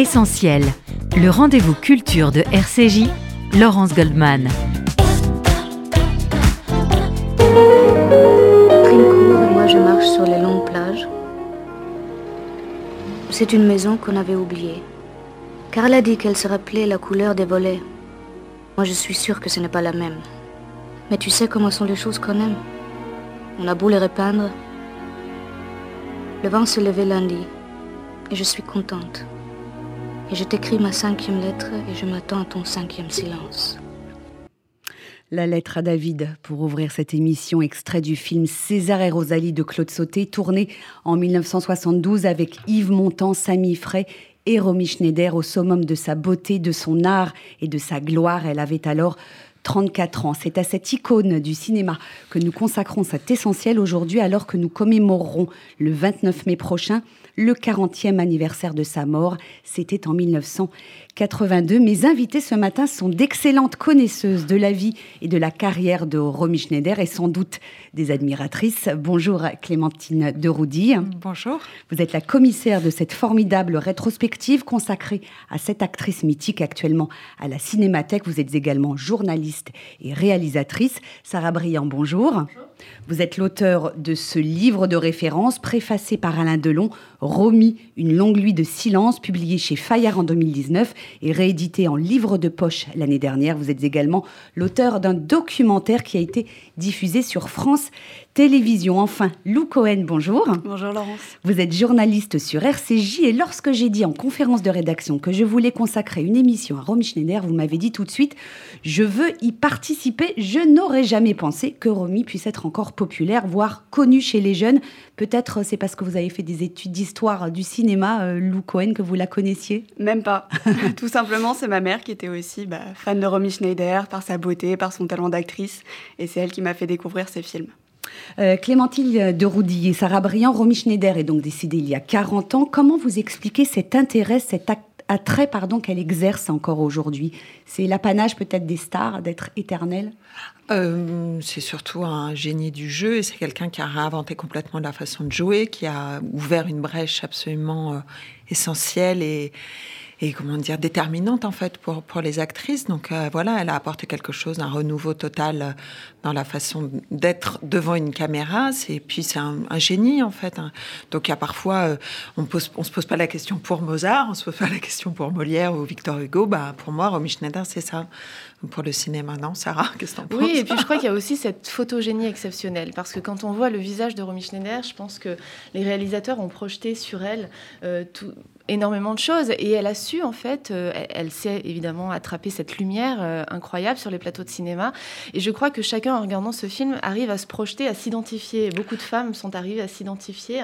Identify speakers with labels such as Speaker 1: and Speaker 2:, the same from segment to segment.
Speaker 1: Essentiel, le rendez-vous culture de RCJ, Laurence Goldman.
Speaker 2: Trincourt moi je marche sur les longues plages. C'est une maison qu'on avait oubliée. Car elle a dit qu'elle se rappelait la couleur des volets. Moi je suis sûre que ce n'est pas la même. Mais tu sais comment sont les choses qu'on aime. On a beau les repeindre. Le vent se levait lundi. Et je suis contente. Et je t'écris ma cinquième lettre et je m'attends à ton cinquième silence.
Speaker 3: La lettre à David pour ouvrir cette émission, extrait du film César et Rosalie de Claude Sauté, tourné en 1972 avec Yves Montand, Samy Frey et Romy Schneider au summum de sa beauté, de son art et de sa gloire. Elle avait alors 34 ans. C'est à cette icône du cinéma que nous consacrons cet essentiel aujourd'hui alors que nous commémorerons le 29 mai prochain le 40e anniversaire de sa mort. C'était en 1982. Mes invités ce matin sont d'excellentes connaisseuses de la vie et de la carrière de Romy Schneider et sans doute des admiratrices. Bonjour Clémentine de Roudy.
Speaker 4: Bonjour.
Speaker 3: Vous êtes la commissaire de cette formidable rétrospective consacrée à cette actrice mythique actuellement à la Cinémathèque. Vous êtes également journaliste et réalisatrice. Sarah Briand, bonjour. bonjour. Vous êtes l'auteur de ce livre de référence préfacé par Alain Delon, Romy, une longue nuit de silence, publié chez Fayard en 2019 et réédité en livre de poche l'année dernière. Vous êtes également l'auteur d'un documentaire qui a été diffusé sur France Télévision. Enfin, Lou Cohen, bonjour.
Speaker 4: Bonjour Laurence.
Speaker 3: Vous êtes journaliste sur RCJ et lorsque j'ai dit en conférence de rédaction que je voulais consacrer une émission à Romy Schneider, vous m'avez dit tout de suite, je veux y participer. Je n'aurais jamais pensé que Romy puisse être encore populaire, voire connue chez les jeunes. Peut-être c'est parce que vous avez fait des études d'histoire du cinéma, euh, Lou Cohen, que vous la connaissiez?
Speaker 4: Même pas. tout simplement, c'est ma mère qui était aussi bah, fan de Romy Schneider par sa beauté, par son talent d'actrice. Et c'est elle qui m'a fait découvrir ses films.
Speaker 3: Euh, Clémentine de Roudy et Sarah Briand, Romy Schneider est donc décédée il y a 40 ans. Comment vous expliquez cet intérêt, cet attrait pardon, qu'elle exerce encore aujourd'hui? C'est l'apanage peut-être des stars, d'être éternelle?
Speaker 5: Euh, c'est surtout un génie du jeu et c'est quelqu'un qui a réinventé complètement la façon de jouer, qui a ouvert une brèche absolument euh, essentielle et, et comment dire déterminante en fait pour pour les actrices. Donc euh, voilà, elle a apporté quelque chose, un renouveau total euh, dans la façon d'être devant une caméra. C'est puis c'est un, génie en fait. Hein. Donc il y a parfois euh, on pose on se pose pas la question pour Mozart, on se pose pas la question pour Molière ou Victor Hugo. Bah pour moi, Romy Schneider, c'est ça pour le cinéma, non Sarah, qu'est-ce que
Speaker 6: Oui, et puis je crois qu'il y a aussi cette photogénie exceptionnelle, parce que quand on voit le visage de Romy Schneider, je pense que les réalisateurs ont projeté sur elle tout, énormément de choses. Et elle a su, en fait, euh, elle, sait évidemment attraper cette lumière euh, incroyable sur les plateaux de cinéma. Et je crois que chacun, en regardant ce film, arrive à se projeter, à s'identifier. Beaucoup de femmes sont arrivées à s'identifier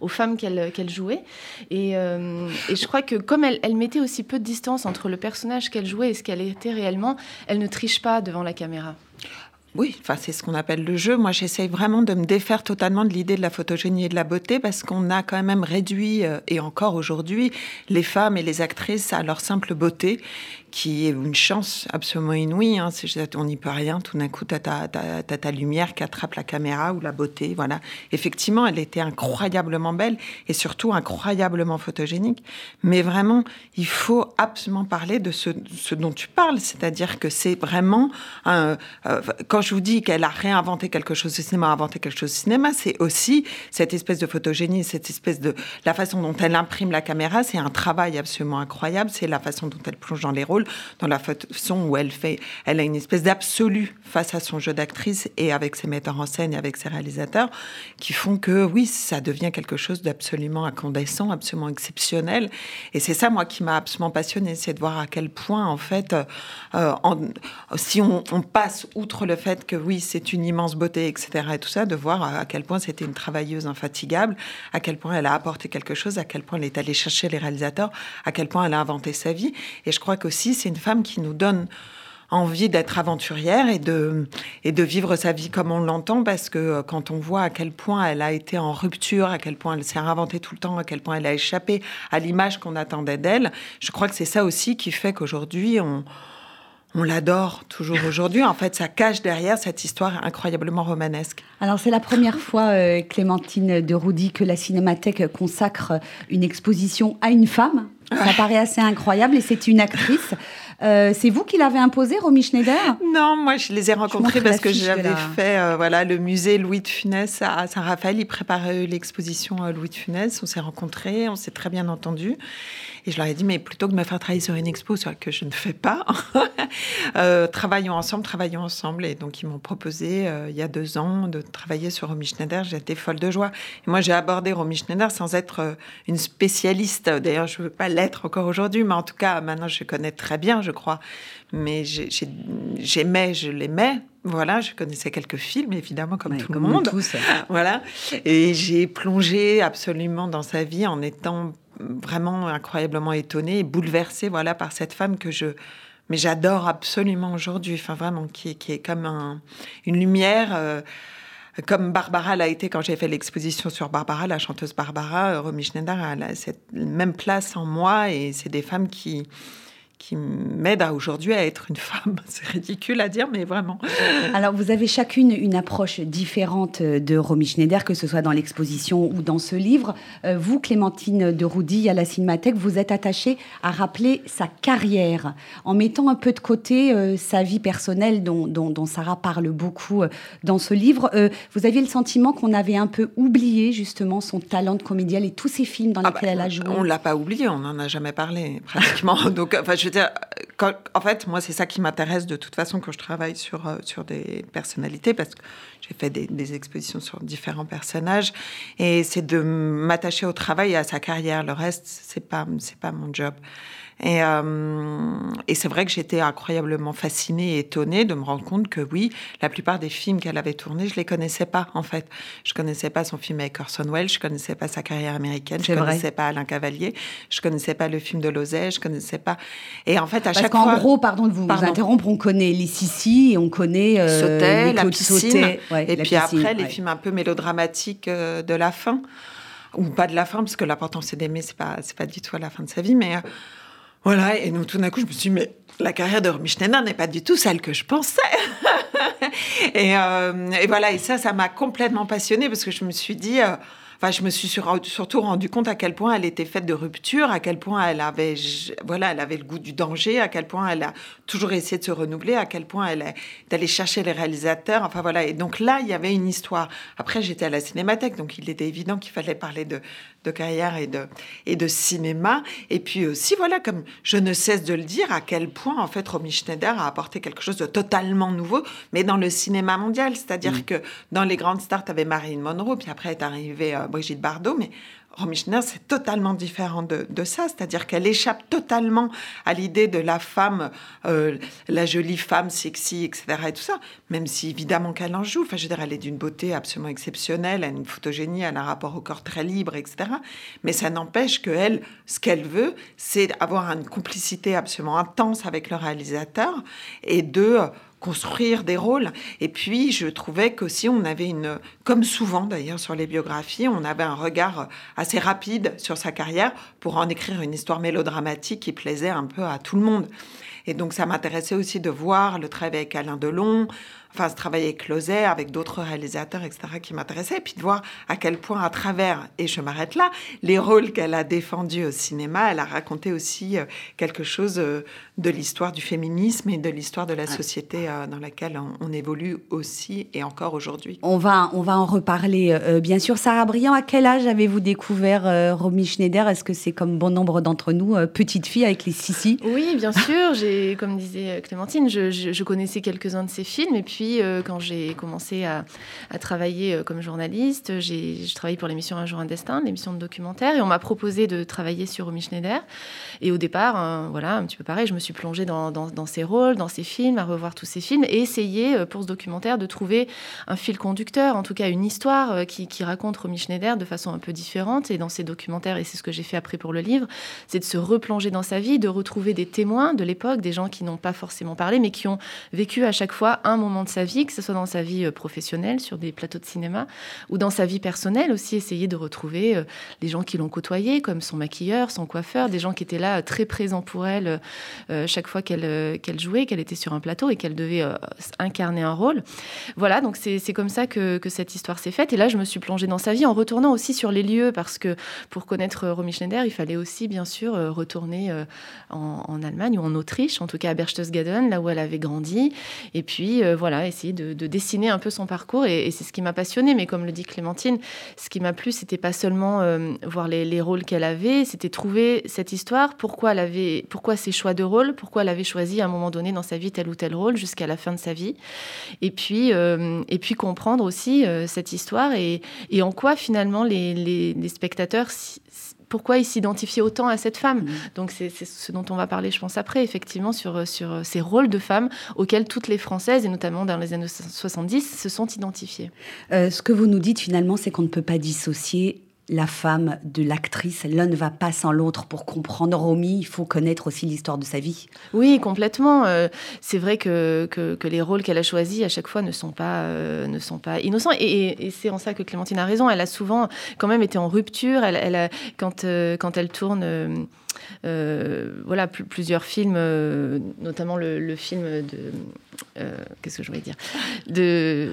Speaker 6: aux femmes qu'elle jouait. Et, euh, et, je crois que comme elle, mettait aussi peu de distance entre le personnage qu'elle jouait et ce qu'elle était réellement, elle ne triche pas devant la caméra.
Speaker 5: Oui, enfin, c'est ce qu'on appelle le jeu. Moi, j'essaye vraiment de me défaire totalement de l'idée de la photogénie et de la beauté parce qu'on a quand même réduit, et encore aujourd'hui, les femmes et les actrices à leur simple beauté qui est une chance absolument inouïe. Hein. On n'y peut rien. Tout d'un coup, tu as, ta lumière qui attrape la caméra ou la beauté. Voilà. Effectivement, elle était incroyablement belle et surtout incroyablement photogénique. Mais vraiment, il faut absolument parler de ce, dont tu parles. C'est-à-dire que c'est vraiment... Euh, je vous dis qu'elle a réinventé quelque chose du cinéma, inventé quelque chose du cinéma, c'est aussi cette espèce de photogénie, cette espèce de... La façon dont elle imprime la caméra, c'est un travail absolument incroyable. C'est la façon dont elle plonge dans les rôles dans la façon où elle fait, elle a une espèce d'absolu face à son jeu d'actrice et avec ses metteurs en scène et avec ses réalisateurs qui font que oui, ça devient quelque chose d'absolument incandescent, absolument exceptionnel. Et c'est ça, moi, qui m'a absolument passionné, c'est de voir à quel point, en fait, euh, si on, passe outre le fait que oui, c'est une immense beauté, etc., et tout ça, de voir à quel point c'était une travailleuse infatigable, à quel point elle a apporté quelque chose, à quel point elle est allée chercher les réalisateurs, à quel point elle a inventé sa vie. Et je crois qu'aussi, c'est une femme qui nous donne envie d'être aventurière et de, et de vivre sa vie comme on l'entend, parce que euh, quand on voit à quel point elle a été en rupture, à quel point elle s'est réinventée tout le temps, à quel point elle a échappé à l'image qu'on attendait d'elle, je crois que c'est ça aussi qui fait qu'aujourd'hui, on, on l'adore toujours aujourd'hui. En fait, ça cache derrière cette histoire incroyablement romanesque.
Speaker 3: Alors, c'est la première fois, euh, Clémentine de Roudy, que la Cinémathèque consacre une exposition à une femme. Ça paraît assez incroyable et c'est une actrice. Euh, c'est vous qui l'avez imposé, Romy Schneider?
Speaker 5: Non, moi je les ai rencontrés parce que j'avais fait euh, voilà, le musée Louis de Funès à Saint-Raphaël. Ils préparaient l'exposition Louis de Funès. On s'est rencontrés, on s'est très bien entendus. Et je leur ai dit, mais plutôt que de me faire travailler sur une expo, sur que je ne fais pas, euh, travaillons ensemble, travaillons ensemble. Et donc, ils m'ont proposé, il y a deux ans, de travailler sur Romy Schneider. J'étais folle de joie. Et moi, j'ai abordé Romy Schneider sans être une spécialiste. D'ailleurs, je ne veux pas l'être encore aujourd'hui, mais en tout cas, maintenant, je connais très bien je crois. Mais j'aimais, je l'aimais. Voilà, je connaissais quelques films, évidemment, comme tout le monde. Voilà. Et j'ai plongé absolument dans sa vie en étant vraiment incroyablement étonnée et bouleversée voilà, par cette femme que je mais j'adore absolument aujourd'hui, enfin vraiment, qui, qui est comme un, une lumière, euh, comme Barbara l'a été quand j'ai fait l'exposition sur Barbara, la chanteuse Barbara, euh, Romy Schneider a cette même place en moi, et c'est des femmes qui, qui m'aide à aujourd'hui à être une femme. C'est ridicule à dire, mais vraiment.
Speaker 3: Alors, vous avez chacune une approche différente de Romy Schneider, que ce soit dans l'exposition ou dans ce livre. Euh, vous, Clémentine de Roudy, à la Cinémathèque, vous êtes attachée à rappeler sa carrière, en mettant un peu de côté euh, sa vie personnelle, dont, dont, Sarah parle beaucoup euh, dans ce livre. vous aviez le sentiment qu'on avait un peu oublié, justement, son talent de comédienne et tous ces films dans ah lesquels bah, elle a joué.
Speaker 5: On l'a pas oublié, on n'en a jamais parlé, pratiquement. Donc, enfin, je en fait, moi, c'est ça qui m'intéresse de toute façon quand je travaille sur, euh, sur des personnalités, parce que j'ai fait des, expositions sur différents personnages, et c'est de m'attacher au travail et à sa carrière. Le reste, c'est pas, pas mon job. Et, euh, et c'est vrai que j'étais incroyablement fascinée et étonnée de me rendre compte que oui, la plupart des films qu'elle avait tournés, je les connaissais pas en fait. Je connaissais pas son film avec Orson Welles, je connaissais pas sa carrière américaine, je connaissais pas Alain Cavalier, je connaissais pas le film de Lozay, je connaissais pas. Et en fait, à chaque fois.
Speaker 3: En gros, pardon de vous, interrompre, on connaît les Sissi et on connaît
Speaker 5: euh, Sautet, la piscine. et puis après, les films un peu mélodramatiques euh, de la fin ou pas de la fin, parce que l'important c'est d'aimer, c'est pas c'est pas du tout à la fin de sa vie, mais euh, voilà, et donc tout d'un coup, je me suis dit, mais la carrière de Romy Schneider n'est pas du tout celle que je pensais. Euh, et, voilà, et ça, ça m'a complètement passionnée parce que je me suis dit, euh, Enfin, je me suis surtout rendu compte à quel point elle était faite de rupture, à quel point elle avait, voilà, elle avait le goût du danger, à quel point elle a toujours essayé de se renouveler, à quel point elle d'aller chercher les réalisateurs. Enfin voilà. Et donc là, il y avait une histoire. Après, j'étais à la Cinémathèque, donc il était évident qu'il fallait parler de, de carrière et de, et de cinéma. Et puis aussi, voilà, comme je ne cesse de le dire, à quel point, en fait, Romy Schneider a apporté quelque chose de totalement nouveau, mais dans le cinéma mondial. C'est-à-dire que dans les grandes stars, tu avais Marilyn Monroe, puis après est arrivée euh, Brigitte Bardot, mais Romy Schneider, c'est totalement différent de, ça, c'est-à-dire qu'elle échappe totalement à l'idée de la femme, euh, la jolie femme sexy, etc. et tout ça, même si évidemment qu'elle en joue. Enfin, je veux dire, elle est d'une beauté absolument exceptionnelle, elle a une photogénie, elle a un rapport au corps très libre, etc. Mais ça n'empêche qu'elle, ce qu'elle veut, c'est avoir une complicité absolument intense avec le réalisateur et de construire des rôles. Et puis, je trouvais qu'aussi, on avait une, comme souvent d'ailleurs sur les biographies, on avait un regard assez rapide sur sa carrière pour en écrire une histoire mélodramatique qui plaisait un peu à tout le monde. Et donc, ça m'intéressait aussi de voir le travail avec Alain Delon, enfin, ce travail avec Closet, avec d'autres réalisateurs, etc., qui m'intéressaient, et puis de voir à quel point, à travers, et je m'arrête là, les rôles qu'elle a défendus au cinéma, elle a raconté aussi euh, quelque chose euh, de l'histoire du féminisme et de l'histoire de la société euh, dans laquelle on, évolue aussi et encore aujourd'hui.
Speaker 3: On va, on va en reparler, bien sûr. Sarah Briand, à quel âge avez-vous découvert Romy Schneider? Est-ce que c'est comme bon nombre d'entre nous, petite fille avec les sissi
Speaker 6: Oui, bien sûr. J'ai comme disait Clémentine, je, connaissais quelques-uns de ses films. Et puis, euh, quand j'ai commencé à, travailler euh, comme journaliste, j'ai travaillé pour l'émission Un jour un destin, l'émission de documentaire. Et on m'a proposé de travailler sur Romy Schneider. Et au départ, hein, voilà, un petit peu pareil, je me suis plongée dans, ses rôles, dans ses films, à revoir tous ses films et essayer euh, pour ce documentaire de trouver un fil conducteur, en tout cas une histoire qui, raconte Romy Schneider de façon un peu différente. Et dans ces documentaires, et c'est ce que j'ai fait après pour le livre, c'est de se replonger dans sa vie, de retrouver des témoins de l'époque, des gens qui n'ont pas forcément parlé, mais qui ont vécu à chaque fois un moment de sa vie, que ce soit dans sa vie professionnelle, sur des plateaux de cinéma, ou dans sa vie personnelle aussi, essayer de retrouver les gens qui l'ont côtoyé, comme son maquilleur, son coiffeur, des gens qui étaient là très présents pour elle chaque fois qu'elle qu'elle jouait, qu'elle était sur un plateau et qu'elle devait incarner un rôle. Voilà, donc c'est comme ça que, que cette histoire s'est faite. Et là, je me suis plongée dans sa vie en retournant aussi sur les lieux, parce que pour connaître Romy Schneider, il fallait aussi, bien sûr, retourner en, Allemagne ou en Autriche, en tout cas à Berchtesgaden, là où elle avait grandi. Et puis, voilà, essayer de, dessiner un peu son parcours. Et, c'est ce qui m'a passionnée. Mais comme le dit Clémentine, ce qui m'a plu, c'était pas seulement voir les, les rôles qu'elle avait, c'était trouver cette histoire, pourquoi elle avait, pourquoi ses choix de rôle, pourquoi elle avait choisi à un moment donné dans sa vie tel ou tel rôle jusqu'à la fin de sa vie. Et puis, puis comprendre aussi cette histoire et, en quoi finalement les, spectateurs pourquoi ils s'identifiaient autant à cette femme. Mmh. Donc c'est ce dont on va parler, je pense, après, effectivement, sur, sur ces rôles de femmes auxquels toutes les Françaises, et notamment dans les années 70, se sont identifiées.
Speaker 3: Euh, ce que vous nous dites finalement, c'est qu'on ne peut pas dissocier la femme de l'actrice. L'un ne va pas sans l'autre. Pour comprendre Romy, il faut connaître aussi l'histoire de sa vie.
Speaker 6: Oui, complètement. Euh, c'est vrai que, que, les rôles qu'elle a choisis à chaque fois ne sont pas, euh, ne sont pas innocents. Et, c'est en ça que Clémentine a raison. Elle a souvent quand même été en rupture. Elle, quand, euh, quand elle tourne euh, voilà, plusieurs films, euh, notamment le, film de. Euh, qu'est-ce que je voulais dire? De,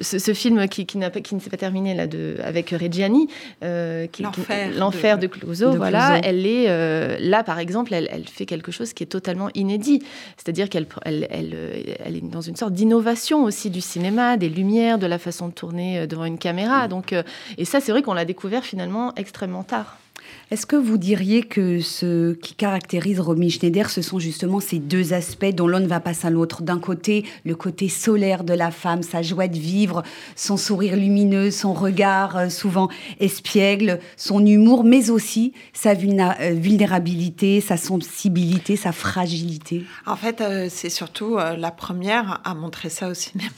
Speaker 6: ce, film qui, qui, qui ne s'est pas terminé là, de, avec Reggiani,
Speaker 5: L'enfer
Speaker 6: de, Clouseau. voilà, elle est là, par exemple, elle, elle, fait quelque chose qui est totalement inédit. C'est-à-dire qu'elle elle, elle, elle, est dans une sorte d'innovation aussi du cinéma, des lumières, de la façon de tourner devant une caméra. Donc, et ça, c'est vrai qu'on l'a découvert finalement extrêmement tard.
Speaker 3: Est-ce que vous diriez que ce qui caractérise Romy Schneider, ce sont justement ces deux aspects dont l'un ne va pas sans l'autre? D'un côté, le côté solaire de la femme, sa joie de vivre, son sourire lumineux, son regard euh, souvent espiègle, son humour, mais aussi sa euh, vulnérabilité, sa sensibilité, sa fragilité.
Speaker 5: En fait, euh, c'est surtout la première à montrer ça au cinéma.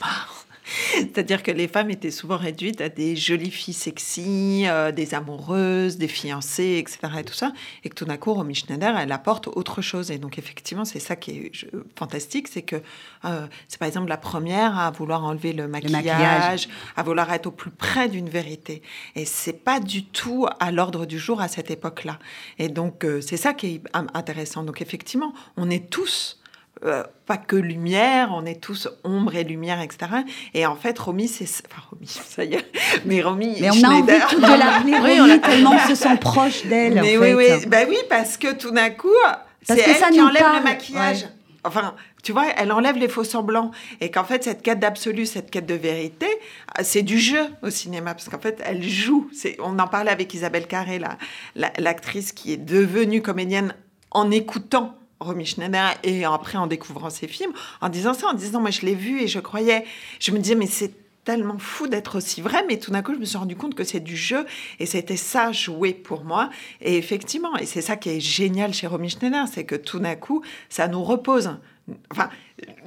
Speaker 5: C'est-à-dire que les femmes étaient souvent réduites à des jolies filles sexy, euh, des amoureuses, des fiancées, etc. Et tout ça. Et que tout d'un coup, Romy Schneider, elle apporte autre chose. Et donc, effectivement, c'est ça qui est fantastique. C'est que euh, c'est par exemple la première à vouloir enlever le maquillage, à vouloir être au plus près d'une vérité. Et c'est pas du tout à l'ordre du jour à cette époque-là. Et donc, euh, c'est ça qui est intéressant. Donc, effectivement, on est tous euh, pas que lumière, on est tous ombre et lumière, etc. Et en fait, Romy, c'est... Enfin, Romy, ça y est. Mais Romy
Speaker 3: Mais on a envie de l'appeler Romy, on a tellement se sent proche d'elle,
Speaker 5: Mais oui, oui. Ben oui, parce que tout d'un coup, c'est elle qui enlève le maquillage. Enfin, tu vois, elle enlève les faux semblants. Et qu'en fait, cette quête d'absolu, cette quête de vérité, c'est du jeu au cinéma. Parce qu'en fait, elle joue. On en parlait avec Isabelle Carré, l'actrice qui est devenue comédienne en écoutant Romy Schneider et après en découvrant ses films, en disant ça, en disant moi je l'ai vu et je croyais, je me disais mais c'est tellement fou d'être aussi vrai, mais tout d'un coup je me suis rendu compte que c'est du jeu et c'était ça jouer pour moi. Et effectivement, et c'est ça qui est génial chez Romy Schneider, c'est que tout d'un coup ça nous repose.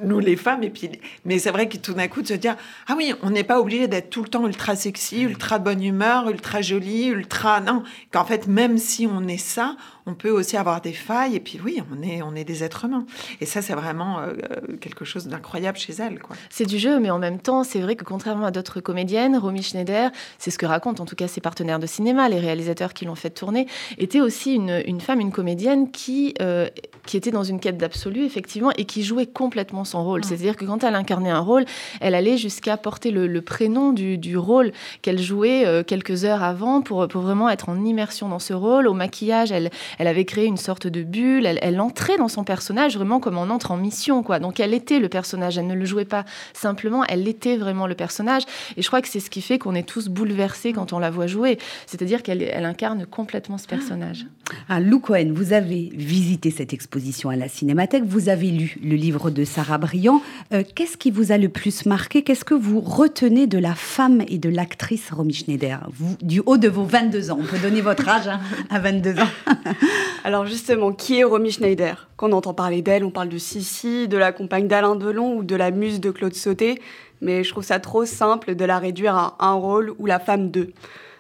Speaker 5: Nous les femmes, et puis, mais c'est vrai que tout d'un coup de se dire, ah oui, on n'est pas obligé d'être tout le temps ultra sexy, ultra de bonne humeur, ultra jolie, ultra, non, qu'en fait, même si on est ça, on peut aussi avoir des failles, et puis oui, on est, on est des êtres humains. Et ça, c'est vraiment euh, quelque chose d'incroyable chez elle. Quoi.
Speaker 6: C'est du jeu, mais en même temps, c'est vrai que contrairement à d'autres comédiennes, Romy Schneider, c'est ce que racontent en tout cas ses partenaires de cinéma, les réalisateurs qui l'ont fait tourner, était aussi une, une femme, une comédienne qui, euh, qui était dans une quête d'absolu, effectivement, et qui jouait complètement son rôle. C'est-à-dire que quand elle incarnait un rôle, elle allait jusqu'à porter le, prénom du, du rôle qu'elle jouait euh, quelques heures avant pour, pour vraiment être en immersion dans ce rôle. Au maquillage, elle, elle avait créé une sorte de bulle. Elle, elle, entrait dans son personnage vraiment comme on entre en mission, quoi. Donc elle était le personnage. Elle ne le jouait pas simplement. Elle était vraiment le personnage. Et je crois que c'est ce qui fait qu'on est tous bouleversés quand on la voit jouer. C'est-à-dire qu'elle elle incarne complètement ce personnage.
Speaker 3: Ah, Lou Cohen, vous avez visité cette exposition à la Cinémathèque. Vous avez lu le livre de Sarah brillant. Euh, qu'est-ce qui vous a le plus marqué? Qu'est-ce que vous retenez de la femme et de l'actrice Romy Schneider? Du haut de vos 22 ans, on peut donner votre âge hein, à 22 ans.
Speaker 4: Alors justement, qui est Romy Schneider? Quand on entend parler d'elle, on parle de Sissi, de la compagne d'Alain Delon ou de la muse de Claude Sauté, mais je trouve ça trop simple de la réduire à un rôle ou la femme d'eux.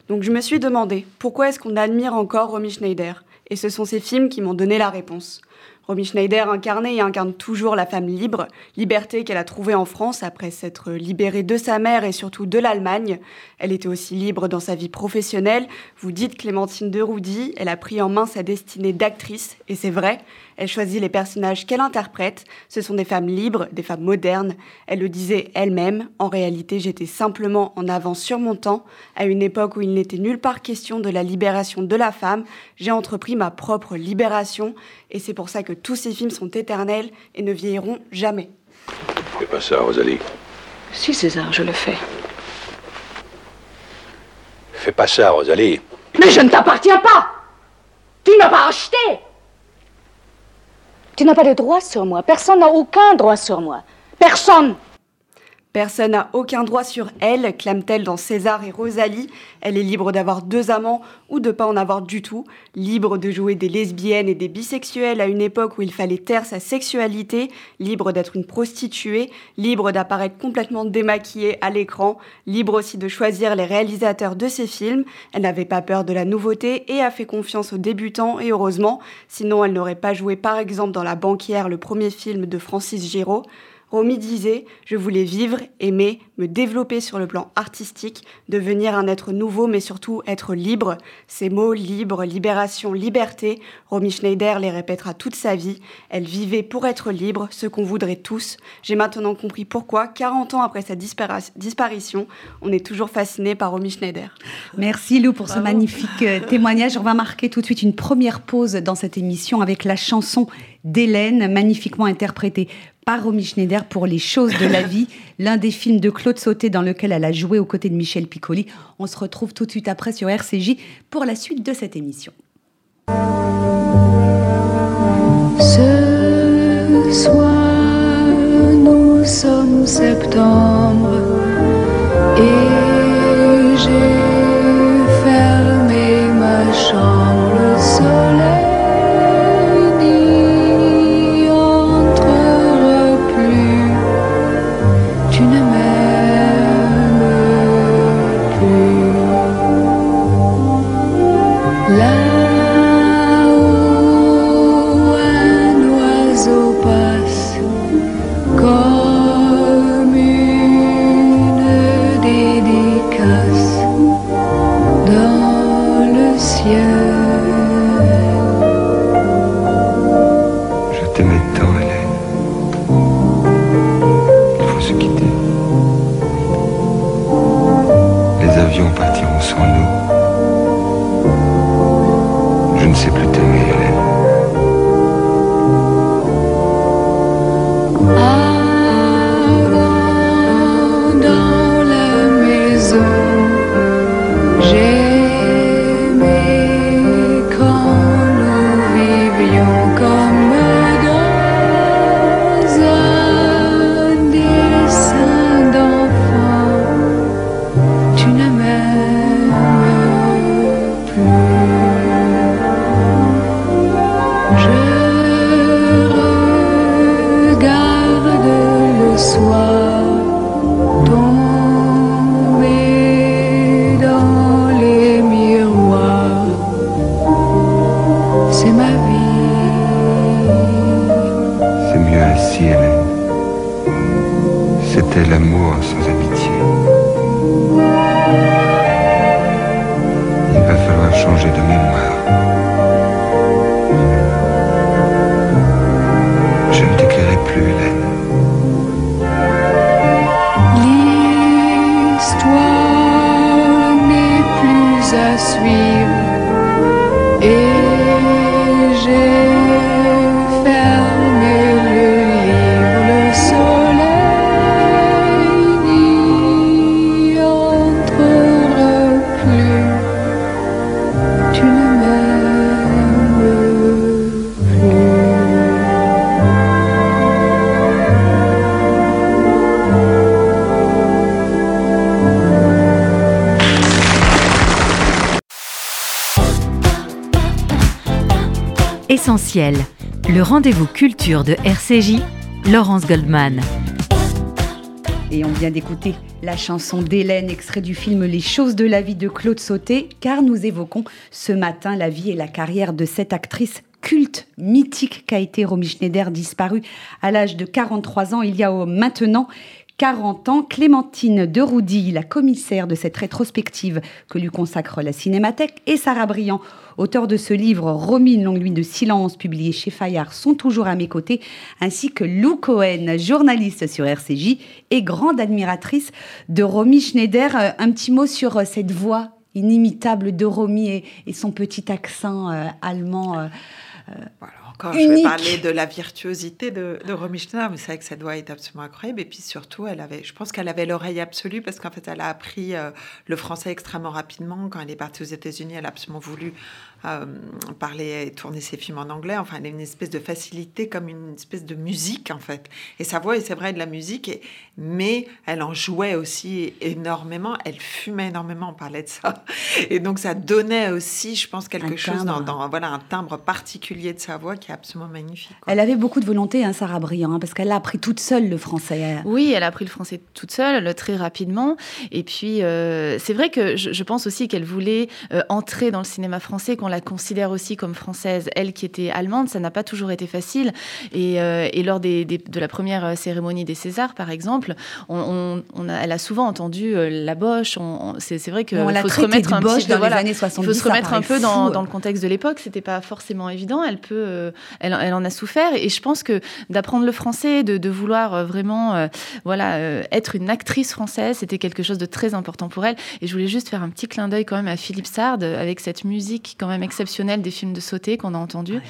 Speaker 4: Donc je me suis demandé pourquoi est-ce qu'on admire encore Romy Schneider? Et ce sont ces films qui m'ont donné la réponse. Romy Schneider incarnait et incarne toujours la femme libre, liberté qu'elle a trouvée en France après s'être libérée de sa mère et surtout de l'Allemagne. Elle était aussi libre dans sa vie professionnelle. Vous dites Clémentine de Roudy, elle a pris en main sa destinée d'actrice, et c'est vrai, elle choisit les personnages qu'elle interprète. Ce sont des femmes libres, des femmes modernes. Elle le disait elle-même. En réalité, j'étais simplement en avance sur mon temps. À une époque où il n'était nulle part question de la libération de la femme, j'ai entrepris ma propre libération. Et c'est pour ça que tous ces films sont éternels et ne vieilliront jamais.
Speaker 7: Fais pas ça, Rosalie.
Speaker 2: Si, César, je le fais.
Speaker 7: Fais pas ça, Rosalie.
Speaker 2: Mais je ne t'appartiens pas Tu ne m'as pas acheté Tu n'as pas de droit sur moi. Personne n'a aucun droit sur moi. Personne
Speaker 4: Personne n'a aucun droit sur elle, clame-t-elle dans César et Rosalie. Elle est libre d'avoir deux amants ou de pas en avoir du tout, libre de jouer des lesbiennes et des bisexuels à une époque où il fallait taire sa sexualité, libre d'être une prostituée, libre d'apparaître complètement démaquillée à l'écran, libre aussi de choisir les réalisateurs de ses films. Elle n'avait pas peur de la nouveauté et a fait confiance aux débutants et heureusement, sinon elle n'aurait pas joué par exemple dans La banquière, le premier film de Francis Giraud. Romy disait Je voulais vivre, aimer, me développer sur le plan artistique, devenir un être nouveau, mais surtout être libre. Ces mots libre, libération, liberté, Romy Schneider les répétera toute sa vie. Elle vivait pour être libre, ce qu'on voudrait tous. J'ai maintenant compris pourquoi, 40 ans après sa disparition, on est toujours fasciné par Romy Schneider.
Speaker 3: Merci Lou pour ce magnifique euh, témoignage. On va marquer tout de suite une première pause dans cette émission avec la chanson d'Hélène, magnifiquement interprétée par Romy Schneider pour Les choses de la vie, l'un des films de Claude Sauté dans lequel elle a joué aux côtés de Michel Piccoli. On se retrouve tout de suite après sur RCJ pour la suite de cette émission.
Speaker 8: Ce soir, nous sommes septembre le soir Le
Speaker 1: rendez-vous culture de RCJ, Laurence Goldman.
Speaker 3: Et on vient d'écouter La chanson d'Hélène, extrait du film Les choses de la vie de Claude Sauté, car nous évoquons ce matin la vie et la carrière de cette actrice culte, mythique qu'a été Romy Schneider, disparue à l'âge de 43 ans il y a maintenant 40 ans, Clémentine de Roudy, la commissaire de cette rétrospective que lui consacre la Cinémathèque, et Sarah Briand, auteur de ce livre Romy, une longue nuit de silence, publié chez Fayard, sont toujours à mes côtés, ainsi que Lou Cohen, journaliste sur RCJ et grande admiratrice de Romy Schneider. Euh, un petit mot sur euh, cette voix inimitable de Romy et, son petit accent euh, allemand.
Speaker 5: Voilà, encore,
Speaker 3: Unique.
Speaker 5: je vais parler de la virtuosité de, de Romy Schneider, mais c'est vrai que sa voix est absolument incroyable. Et puis surtout, elle avait, je pense qu'elle avait l'oreille absolue parce qu'en fait, elle a appris euh, le français extrêmement rapidement. Quand elle est partie aux États-Unis, elle a absolument voulu euh, parler et tourner ses films en anglais. Enfin, elle a une espèce de facilité, comme une espèce de musique, en fait. Et sa voix, et c'est vrai, de la musique, et- mais elle en jouait aussi énormément. Elle fumait énormément, on parlait de ça. Et donc, ça donnait aussi, je pense, quelque
Speaker 3: Un
Speaker 5: chose dans,
Speaker 3: timbre.
Speaker 5: dans- voilà, un timbre particulier de sa voix qui est absolument magnifique. quoi.
Speaker 3: Elle avait beaucoup de volonté, hein, Sarah Briand, hein, parce qu'elle a appris toute seule le français.
Speaker 6: Oui, elle a appris le français toute seule, le- très rapidement. Et puis, euh, c'est vrai que je, je pense aussi qu'elle voulait euh, entrer dans le cinéma français, qu'on la considère aussi comme française. Elle qui était allemande, ça n'a pas toujours été facile. Et, euh, et lors des, des- de la première euh, cérémonie des Césars, par exemple, on, on- on a- elle a souvent entendu euh, la boche. C'est vrai qu'il faut se remettre un petit peu.
Speaker 3: dans les
Speaker 6: voilà,
Speaker 3: années
Speaker 6: il
Speaker 3: 70.
Speaker 6: faut se
Speaker 3: ça
Speaker 6: remettre un
Speaker 3: paraît
Speaker 6: peu
Speaker 3: fou.
Speaker 6: dans, dans le contexte de l'époque. C'était pas forcément évident. Elle peut, euh, elle, elle en a souffert. Et je pense que d'apprendre le français, de, de vouloir vraiment, euh, voilà, être une actrice française, c'était quelque chose de très important pour elle. Et je voulais juste faire un petit clin d'œil quand même à Philippe Sard avec cette musique quand même exceptionnelle des films de sauté qu'on a entendu.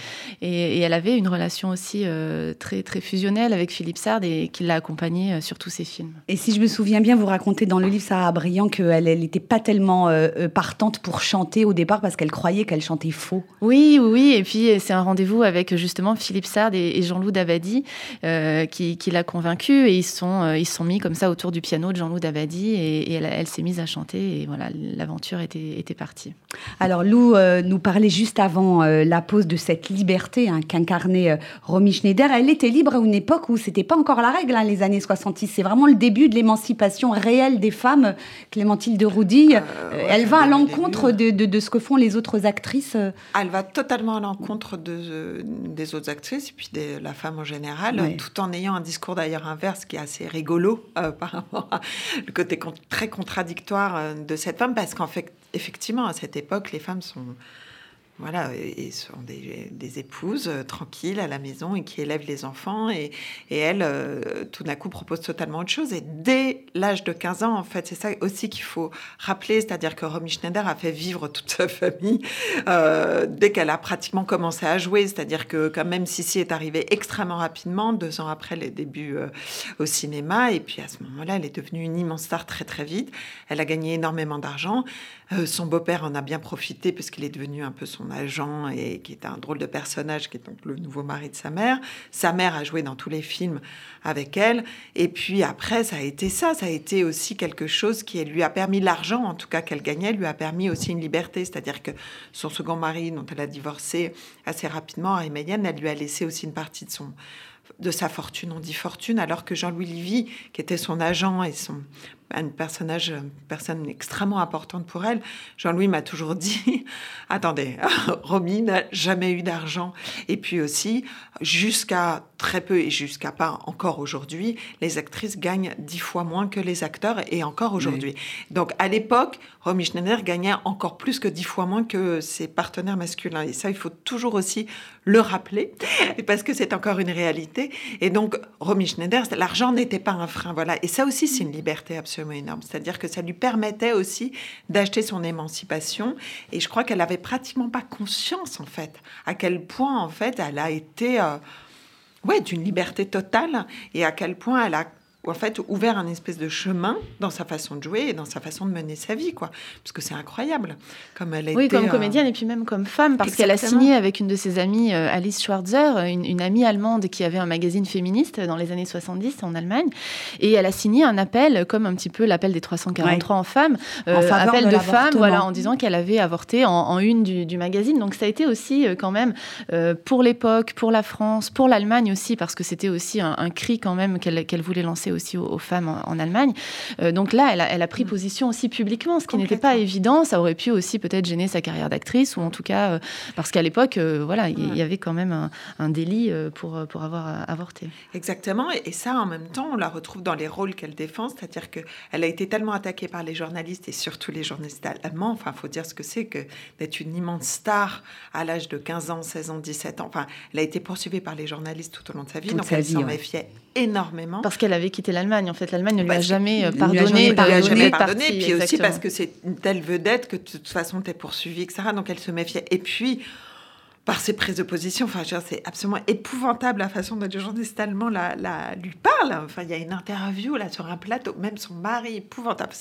Speaker 6: Et, et elle avait une relation aussi euh, très très fusionnelle avec Philippe Sard et qui l'a accompagnée euh, sur tous ses films.
Speaker 3: Et si je me souviens bien, vous racontez dans le livre Sarah Briand qu'elle n'était pas tellement euh, partante pour chanter au départ parce qu'elle croyait qu'elle chantait faux.
Speaker 6: Oui, oui, oui. Et puis, c'est un rendez-vous avec justement Philippe Sard et, et Jean-Loup Davadi euh, qui, qui l'a convaincu. Et ils se sont, ils sont mis comme ça autour du piano de Jean-Loup Davadi et, et elle, elle s'est mise à chanter. Et voilà, l'aventure était, était partie.
Speaker 3: Alors Lou euh, nous parlait juste avant euh, la pause de cette liberté hein, qu'incarnait euh, Romy Schneider. Elle était libre à une époque où c'était pas encore la règle, hein, les années 70. C'est vraiment le début de l'émancipation réelle des femmes. Clémentine de Roudy, euh,
Speaker 5: ouais,
Speaker 3: elle va à l'encontre de,
Speaker 5: début.
Speaker 3: de- de ce que font les autres actrices. euh.
Speaker 5: Elle va totalement à l'encontre de, des autres actrices et puis de la femme en général,
Speaker 3: Ouais.
Speaker 5: tout en ayant un discours d'ailleurs inverse qui est assez rigolo euh, par rapport à le côté con- très contradictoire euh, de cette femme, parce qu'en fait, effectivement, à cette époque, les femmes sont voilà, et sont des, épouses euh, tranquilles à la maison et qui élèvent les enfants. Et, et elle, euh, tout d'un coup, propose totalement autre chose. Et dès l'âge de 15 ans, en fait, c'est ça aussi qu'il faut rappeler, c'est-à-dire que Romy Schneider a fait vivre toute sa famille euh, dès qu'elle a pratiquement commencé à jouer. C'est-à-dire que quand même, Sissi est arrivée extrêmement rapidement, deux ans après les débuts euh, au cinéma. Et puis à ce moment-là, elle est devenue une immense star très très vite. Elle a gagné énormément d'argent. Son beau-père en a bien profité parce qu'il est devenu un peu son agent et qui est un drôle de personnage, qui est donc le nouveau mari de sa mère. Sa mère a joué dans tous les films avec elle. Et puis après, ça a été ça. Ça a été aussi quelque chose qui lui a permis l'argent, en tout cas qu'elle gagnait, lui a permis aussi une liberté. C'est-à-dire que son second mari, dont elle a divorcé assez rapidement, Harry elle lui a laissé aussi une partie de son de sa fortune, on dit fortune, alors que Jean-Louis Livy, qui était son agent et son un personnage, une personne extrêmement importante pour elle, Jean-Louis m'a toujours dit attendez, Romy n'a jamais eu d'argent. Et puis aussi, jusqu'à très peu et jusqu'à pas encore aujourd'hui, les actrices gagnent dix fois moins que les acteurs et encore aujourd'hui. Donc à l'époque, Romy Schneider gagnait encore plus que dix fois moins que ses partenaires masculins. Et ça, il faut toujours aussi le rappeler parce que c'est encore une réalité. Et donc, Romy Schneider, l'argent n'était pas un frein. Voilà. Et ça aussi, c'est une liberté absolument énorme. C'est-à-dire que ça lui permettait aussi d'acheter son émancipation. Et je crois qu'elle avait pratiquement pas conscience, en fait, à quel point, en fait, elle a été, euh, ouais, d'une liberté totale et à quel point elle a en fait ouvert un espèce de chemin dans sa façon de jouer et dans sa façon de mener sa vie quoi parce que c'est incroyable comme elle a
Speaker 6: Oui,
Speaker 5: été
Speaker 6: comme
Speaker 5: euh,
Speaker 6: comédienne et puis même comme femme, parce qu'elle a signé avec une de ses amies, euh, Alice Schwarzer, une, une amie allemande qui avait un magazine féministe dans les années 70 en Allemagne. Et elle a signé un appel, comme un petit peu l'appel des 343 en femmes, euh,
Speaker 3: En faveur
Speaker 6: appel
Speaker 3: de
Speaker 6: de, femmes, voilà, en disant qu'elle avait avorté en, en une du, du magazine. Donc ça a été aussi euh, quand même euh, pour l'époque, pour la France, pour l'Allemagne aussi, parce que c'était aussi un, un cri quand même qu'elle qu'elle voulait lancer aussi aux, aux femmes en, en Allemagne. Euh, donc là, elle a, elle a, pris position aussi publiquement, ce qui n'était pas évident. Ça aurait pu aussi peut-être gêner sa carrière d'actrice, ou en tout cas, euh, parce qu'à l'époque, euh, voilà, il ouais. y, y, avait quand même un, un délit pour, pour avoir avorté.
Speaker 5: Exactement, et ça, en même temps, on la retrouve dans les rôles qu'elle défend, c'est-à-dire qu'elle a été tellement attaquée par les journalistes, et surtout les journalistes allemands, enfin, il faut dire ce que c'est que d'être une immense star à l'âge de 15 ans, 16 ans, 17 ans. Enfin, elle a été poursuivie par les journalistes tout au long de sa vie,
Speaker 3: Toute
Speaker 5: donc
Speaker 3: sa
Speaker 5: elle s'en
Speaker 3: ouais.
Speaker 5: méfiait énormément.
Speaker 6: Parce qu'elle avait quitté l'Allemagne. En fait, l'Allemagne ne lui a jamais pardonné.
Speaker 5: lui a jamais
Speaker 6: pardonné, parti,
Speaker 5: pardonné, puis aussi parce que c'est une telle vedette que de toute façon tu es poursuivi, etc. Donc elle se méfiait. Et puis par ses prises de position, enfin, c'est absolument épouvantable la façon dont les journalistes allemands la, la- lui parlent. Enfin, il y a une interview là sur un plateau, même son mari, épouvantable.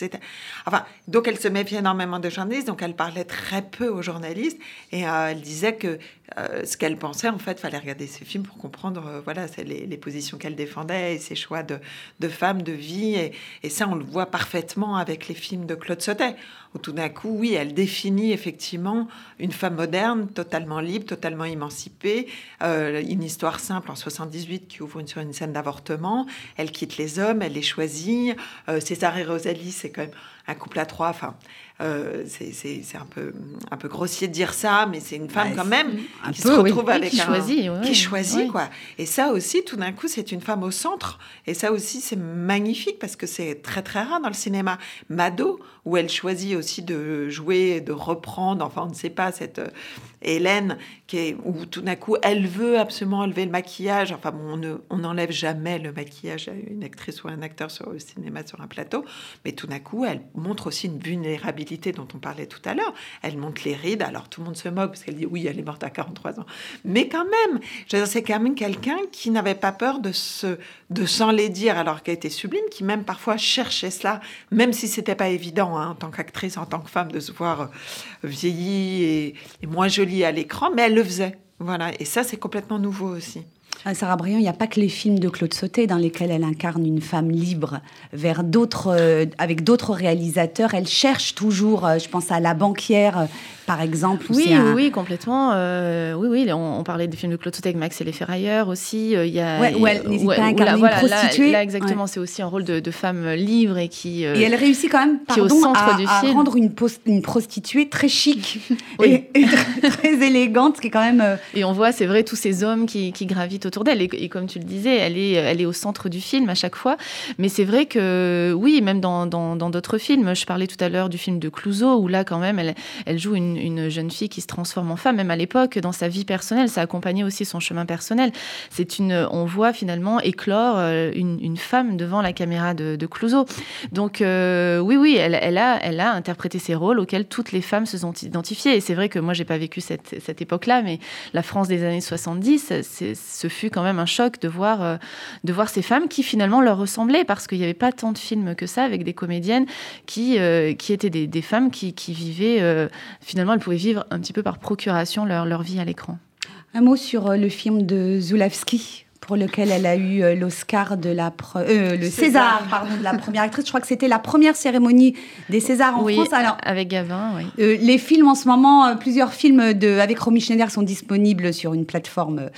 Speaker 5: Enfin, donc elle se méfiait énormément des journalistes, donc elle parlait très peu aux journalistes et euh, elle disait que euh, ce qu'elle pensait, en fait, fallait regarder ses films pour comprendre, euh, voilà, les, les positions qu'elle défendait et ses choix de, femme, de vie. Et, ça, on le voit parfaitement avec les films de Claude Sautet, où tout d'un coup, oui, elle définit effectivement une femme moderne, totalement libre, totalement émancipée, euh, une histoire simple en 78 qui ouvre une, sur une scène d'avortement. Elle quitte les hommes, elle les choisit. César et Rosalie, c'est quand même un couple à trois. Enfin, euh, c'est un peu, un peu grossier de dire ça, mais c'est une femme
Speaker 3: Ouais,
Speaker 5: quand même
Speaker 3: un
Speaker 5: qui
Speaker 3: peu,
Speaker 5: se retrouve
Speaker 6: Oui,
Speaker 5: avec
Speaker 6: qui
Speaker 5: un
Speaker 6: choisit, ouais,
Speaker 5: qui choisit
Speaker 6: Ouais.
Speaker 5: quoi. Et ça aussi, tout d'un coup, c'est une femme au centre. Et ça aussi, c'est magnifique parce que c'est très très rare dans le cinéma. Mado, où elle choisit aussi de jouer, de reprendre, enfin on ne sait pas cette Hélène qui est où tout d'un coup elle veut absolument enlever le maquillage. Enfin bon, on ne- n'enlève jamais le maquillage à une actrice ou un acteur sur le cinéma sur un plateau, mais tout d'un coup elle montre aussi une vulnérabilité dont on parlait tout à l'heure. Elle montre les rides. Alors tout le monde se moque parce qu'elle dit oui, elle est morte à 43 ans, mais quand même, c'est quand même quelqu'un qui n'avait pas peur de se de s'enlaidir alors qu'elle était sublime, qui même parfois cherchait cela, même si c'était pas évident hein, en tant qu'actrice, en tant que femme, de se voir euh, vieillie et moins jolie à l'écran, mais elle le faisait. Voilà, et ça c'est complètement nouveau aussi.
Speaker 3: Ah, Sarah Briand, il n'y a pas que les films de Claude Sautet dans lesquels elle incarne une femme libre vers d'autres, euh, avec d'autres réalisateurs. Elle cherche toujours, euh, je pense à La banquière, euh, par exemple.
Speaker 6: Oui,
Speaker 3: un-
Speaker 6: oui, complètement. Euh, oui, oui, on, on parlait des films de Claude Sautet avec Max et les Ferrailleurs aussi. euh, Il y a,
Speaker 3: Ouais, où elle n'hésite pas à incarner
Speaker 6: là,
Speaker 3: une
Speaker 6: voilà, là-
Speaker 3: prostituée.
Speaker 6: Là, exactement,
Speaker 3: Ouais.
Speaker 6: c'est aussi un rôle de, de femme libre et qui. euh,
Speaker 3: Et elle réussit quand même
Speaker 6: qui est au
Speaker 3: pardon,
Speaker 6: centre
Speaker 3: à,
Speaker 6: du
Speaker 3: à
Speaker 6: film.
Speaker 3: rendre une, prostituée très chic
Speaker 6: Oui.
Speaker 3: et, et très, très élégante, ce qui est quand même... euh,
Speaker 6: Et on voit, c'est vrai, tous ces hommes qui, qui gravitent d'elle. Et, comme tu le disais, elle est, au centre du film à chaque fois. Mais c'est vrai que, oui, même dans d'autres films, je parlais tout à l'heure du film de Clouseau, où là, quand même, elle, joue une, une jeune fille qui se transforme en femme. Même à l'époque, dans sa vie personnelle, ça accompagnait aussi son chemin personnel. C'est une, on voit finalement éclore euh, une, femme devant la caméra de, de Clouseau. Donc, euh, oui, oui, elle, a, interprété ces rôles auxquels toutes les femmes se sont identifiées. Et c'est vrai que moi, j'ai pas vécu cette, cette époque-là, mais la France des années 70, c'est- ce fut quand même un choc de voir, euh, de voir ces femmes qui finalement leur ressemblaient, parce qu'il n'y avait pas tant de films que ça avec des comédiennes qui, euh, qui étaient des, des femmes qui, qui vivaient, euh, finalement, elles pouvaient vivre un petit peu par procuration leur, leur vie à l'écran.
Speaker 3: Un mot sur le film de Zulawski, pour lequel elle a eu euh, l'Oscar de la pre- euh, le César,
Speaker 5: César.
Speaker 3: pardon, de la première actrice. Je crois que c'était la première cérémonie des Césars en
Speaker 6: oui,
Speaker 3: France. Alors,
Speaker 6: avec Gavin, oui.
Speaker 3: euh, les films en ce moment, euh, plusieurs films de, avec Romy Schneider sont disponibles sur une plateforme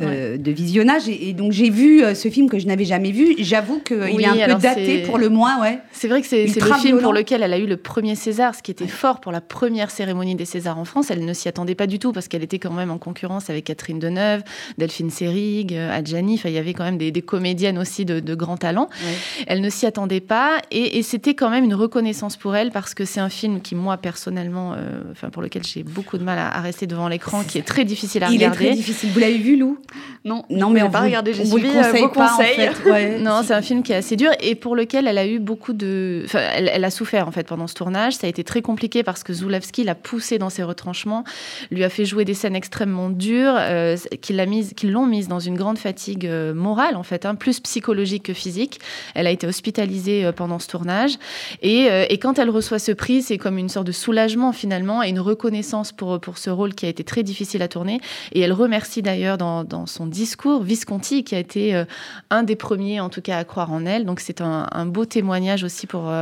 Speaker 3: de visionnage. Et, et donc j'ai vu ce film que je n'avais jamais vu. J'avoue qu'il
Speaker 6: Oui,
Speaker 3: est un peu daté pour le moins, ouais.
Speaker 6: C'est vrai que c'est le film pour lequel elle a eu le premier César, ce qui était fort pour la première cérémonie des Césars en France. Elle ne s'y attendait pas du tout parce qu'elle était quand même en concurrence avec Catherine Deneuve, Delphine Seyrig, Adjani. Enfin, il y avait quand même des, des comédiennes aussi de, de grand talent. Elle ne s'y attendait pas et, et c'était quand même une reconnaissance pour elle parce que c'est un film qui, moi, personnellement, euh, enfin, pour lequel j'ai beaucoup de mal à, à rester devant l'écran, qui est très difficile à
Speaker 3: Il est
Speaker 6: regarder.
Speaker 3: très difficile. Vous l'avez vu, Lou?
Speaker 4: Non,
Speaker 3: Non, mais on
Speaker 4: pas
Speaker 3: vous-
Speaker 4: regardé, j'ai suivi euh,
Speaker 3: conseille
Speaker 4: vos
Speaker 3: pas, en
Speaker 4: conseils.
Speaker 3: fait. Ouais.
Speaker 6: Non, c'est un film qui est assez dur et pour lequel elle a eu beaucoup de. Enfin, elle, elle a souffert en fait pendant ce tournage. Ça a été très compliqué parce que Zulawski l'a poussée dans ses retranchements, lui a fait jouer des scènes extrêmement dures, euh, qui l'a mise, qui l'ont mise dans une grande fatigue euh, morale en fait, hein, plus psychologique que physique. Elle a été hospitalisée euh, pendant ce tournage et, euh, et quand elle reçoit ce prix, c'est comme une sorte de soulagement finalement et une reconnaissance pour pour ce rôle qui a été très difficile à tourner. Et elle remercie d'ailleurs dans, son discours Visconti qui a été un des premiers en tout cas à croire en elle. Donc c'est un, beau témoignage aussi pour,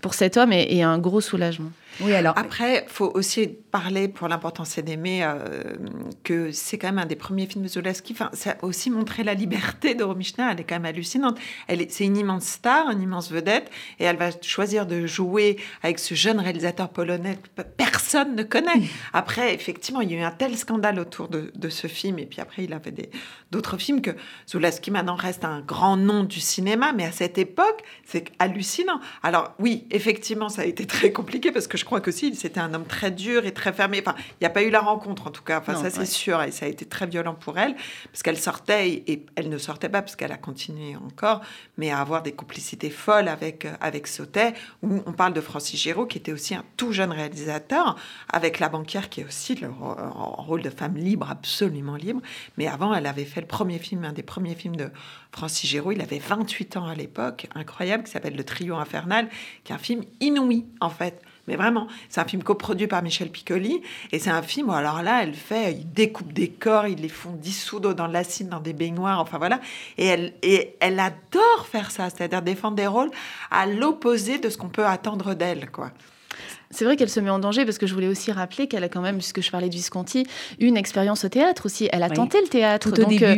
Speaker 6: pour cet homme et un gros soulagement.
Speaker 3: Oui, alors.
Speaker 5: Après, faut aussi parler pour l'importance d'aimer euh, que c'est quand même un des premiers films de Zulaski. Enfin, ça a aussi montré la liberté de Schneider. Elle est quand même hallucinante. Elle est, c'est une immense star, une immense vedette, et elle va choisir de jouer avec ce jeune réalisateur polonais que personne ne connaît. Après, effectivement, il y a eu un tel scandale autour de, de ce film, et puis après, il a fait d'autres films que Zulaski maintenant reste un grand nom du cinéma, mais à cette époque, c'est hallucinant. Alors oui, effectivement, ça a été très compliqué parce que je crois que si, c'était un homme très dur et très fermé. Enfin, il n'y a pas eu la rencontre en tout cas. Enfin,
Speaker 6: Non,
Speaker 5: ça c'est
Speaker 6: ouais.
Speaker 5: sûr et ça a été très violent pour elle parce qu'elle sortait et, et elle ne sortait pas parce qu'elle a continué encore, mais à avoir des complicités folles avec euh, avec Sautet. Où on parle de Francis Giraud qui était aussi un tout jeune réalisateur avec la banquière qui est aussi le rôle de femme libre, absolument libre. Mais avant, elle avait fait le premier film, un des premiers films de Francis Giraud. Il avait 28 ans à l'époque, incroyable, qui s'appelle Le Trio Infernal, qui est un film inouï, en fait. Mais vraiment, c'est un film coproduit par Michel Piccoli. Et c'est un film où, alors là, elle fait, il découpe des corps, ils les font dissoudre dans de l'acide, dans des baignoires, enfin voilà. Et elle, et elle adore faire ça, c'est-à-dire défendre des rôles à l'opposé de ce qu'on peut attendre d'elle, quoi.
Speaker 6: C'est vrai qu'elle se met en danger parce que je voulais aussi rappeler qu'elle a quand même, puisque je parlais de Visconti, une expérience au théâtre aussi. Elle a
Speaker 3: Oui.
Speaker 6: tenté le théâtre.
Speaker 3: Tout au
Speaker 6: donc, euh,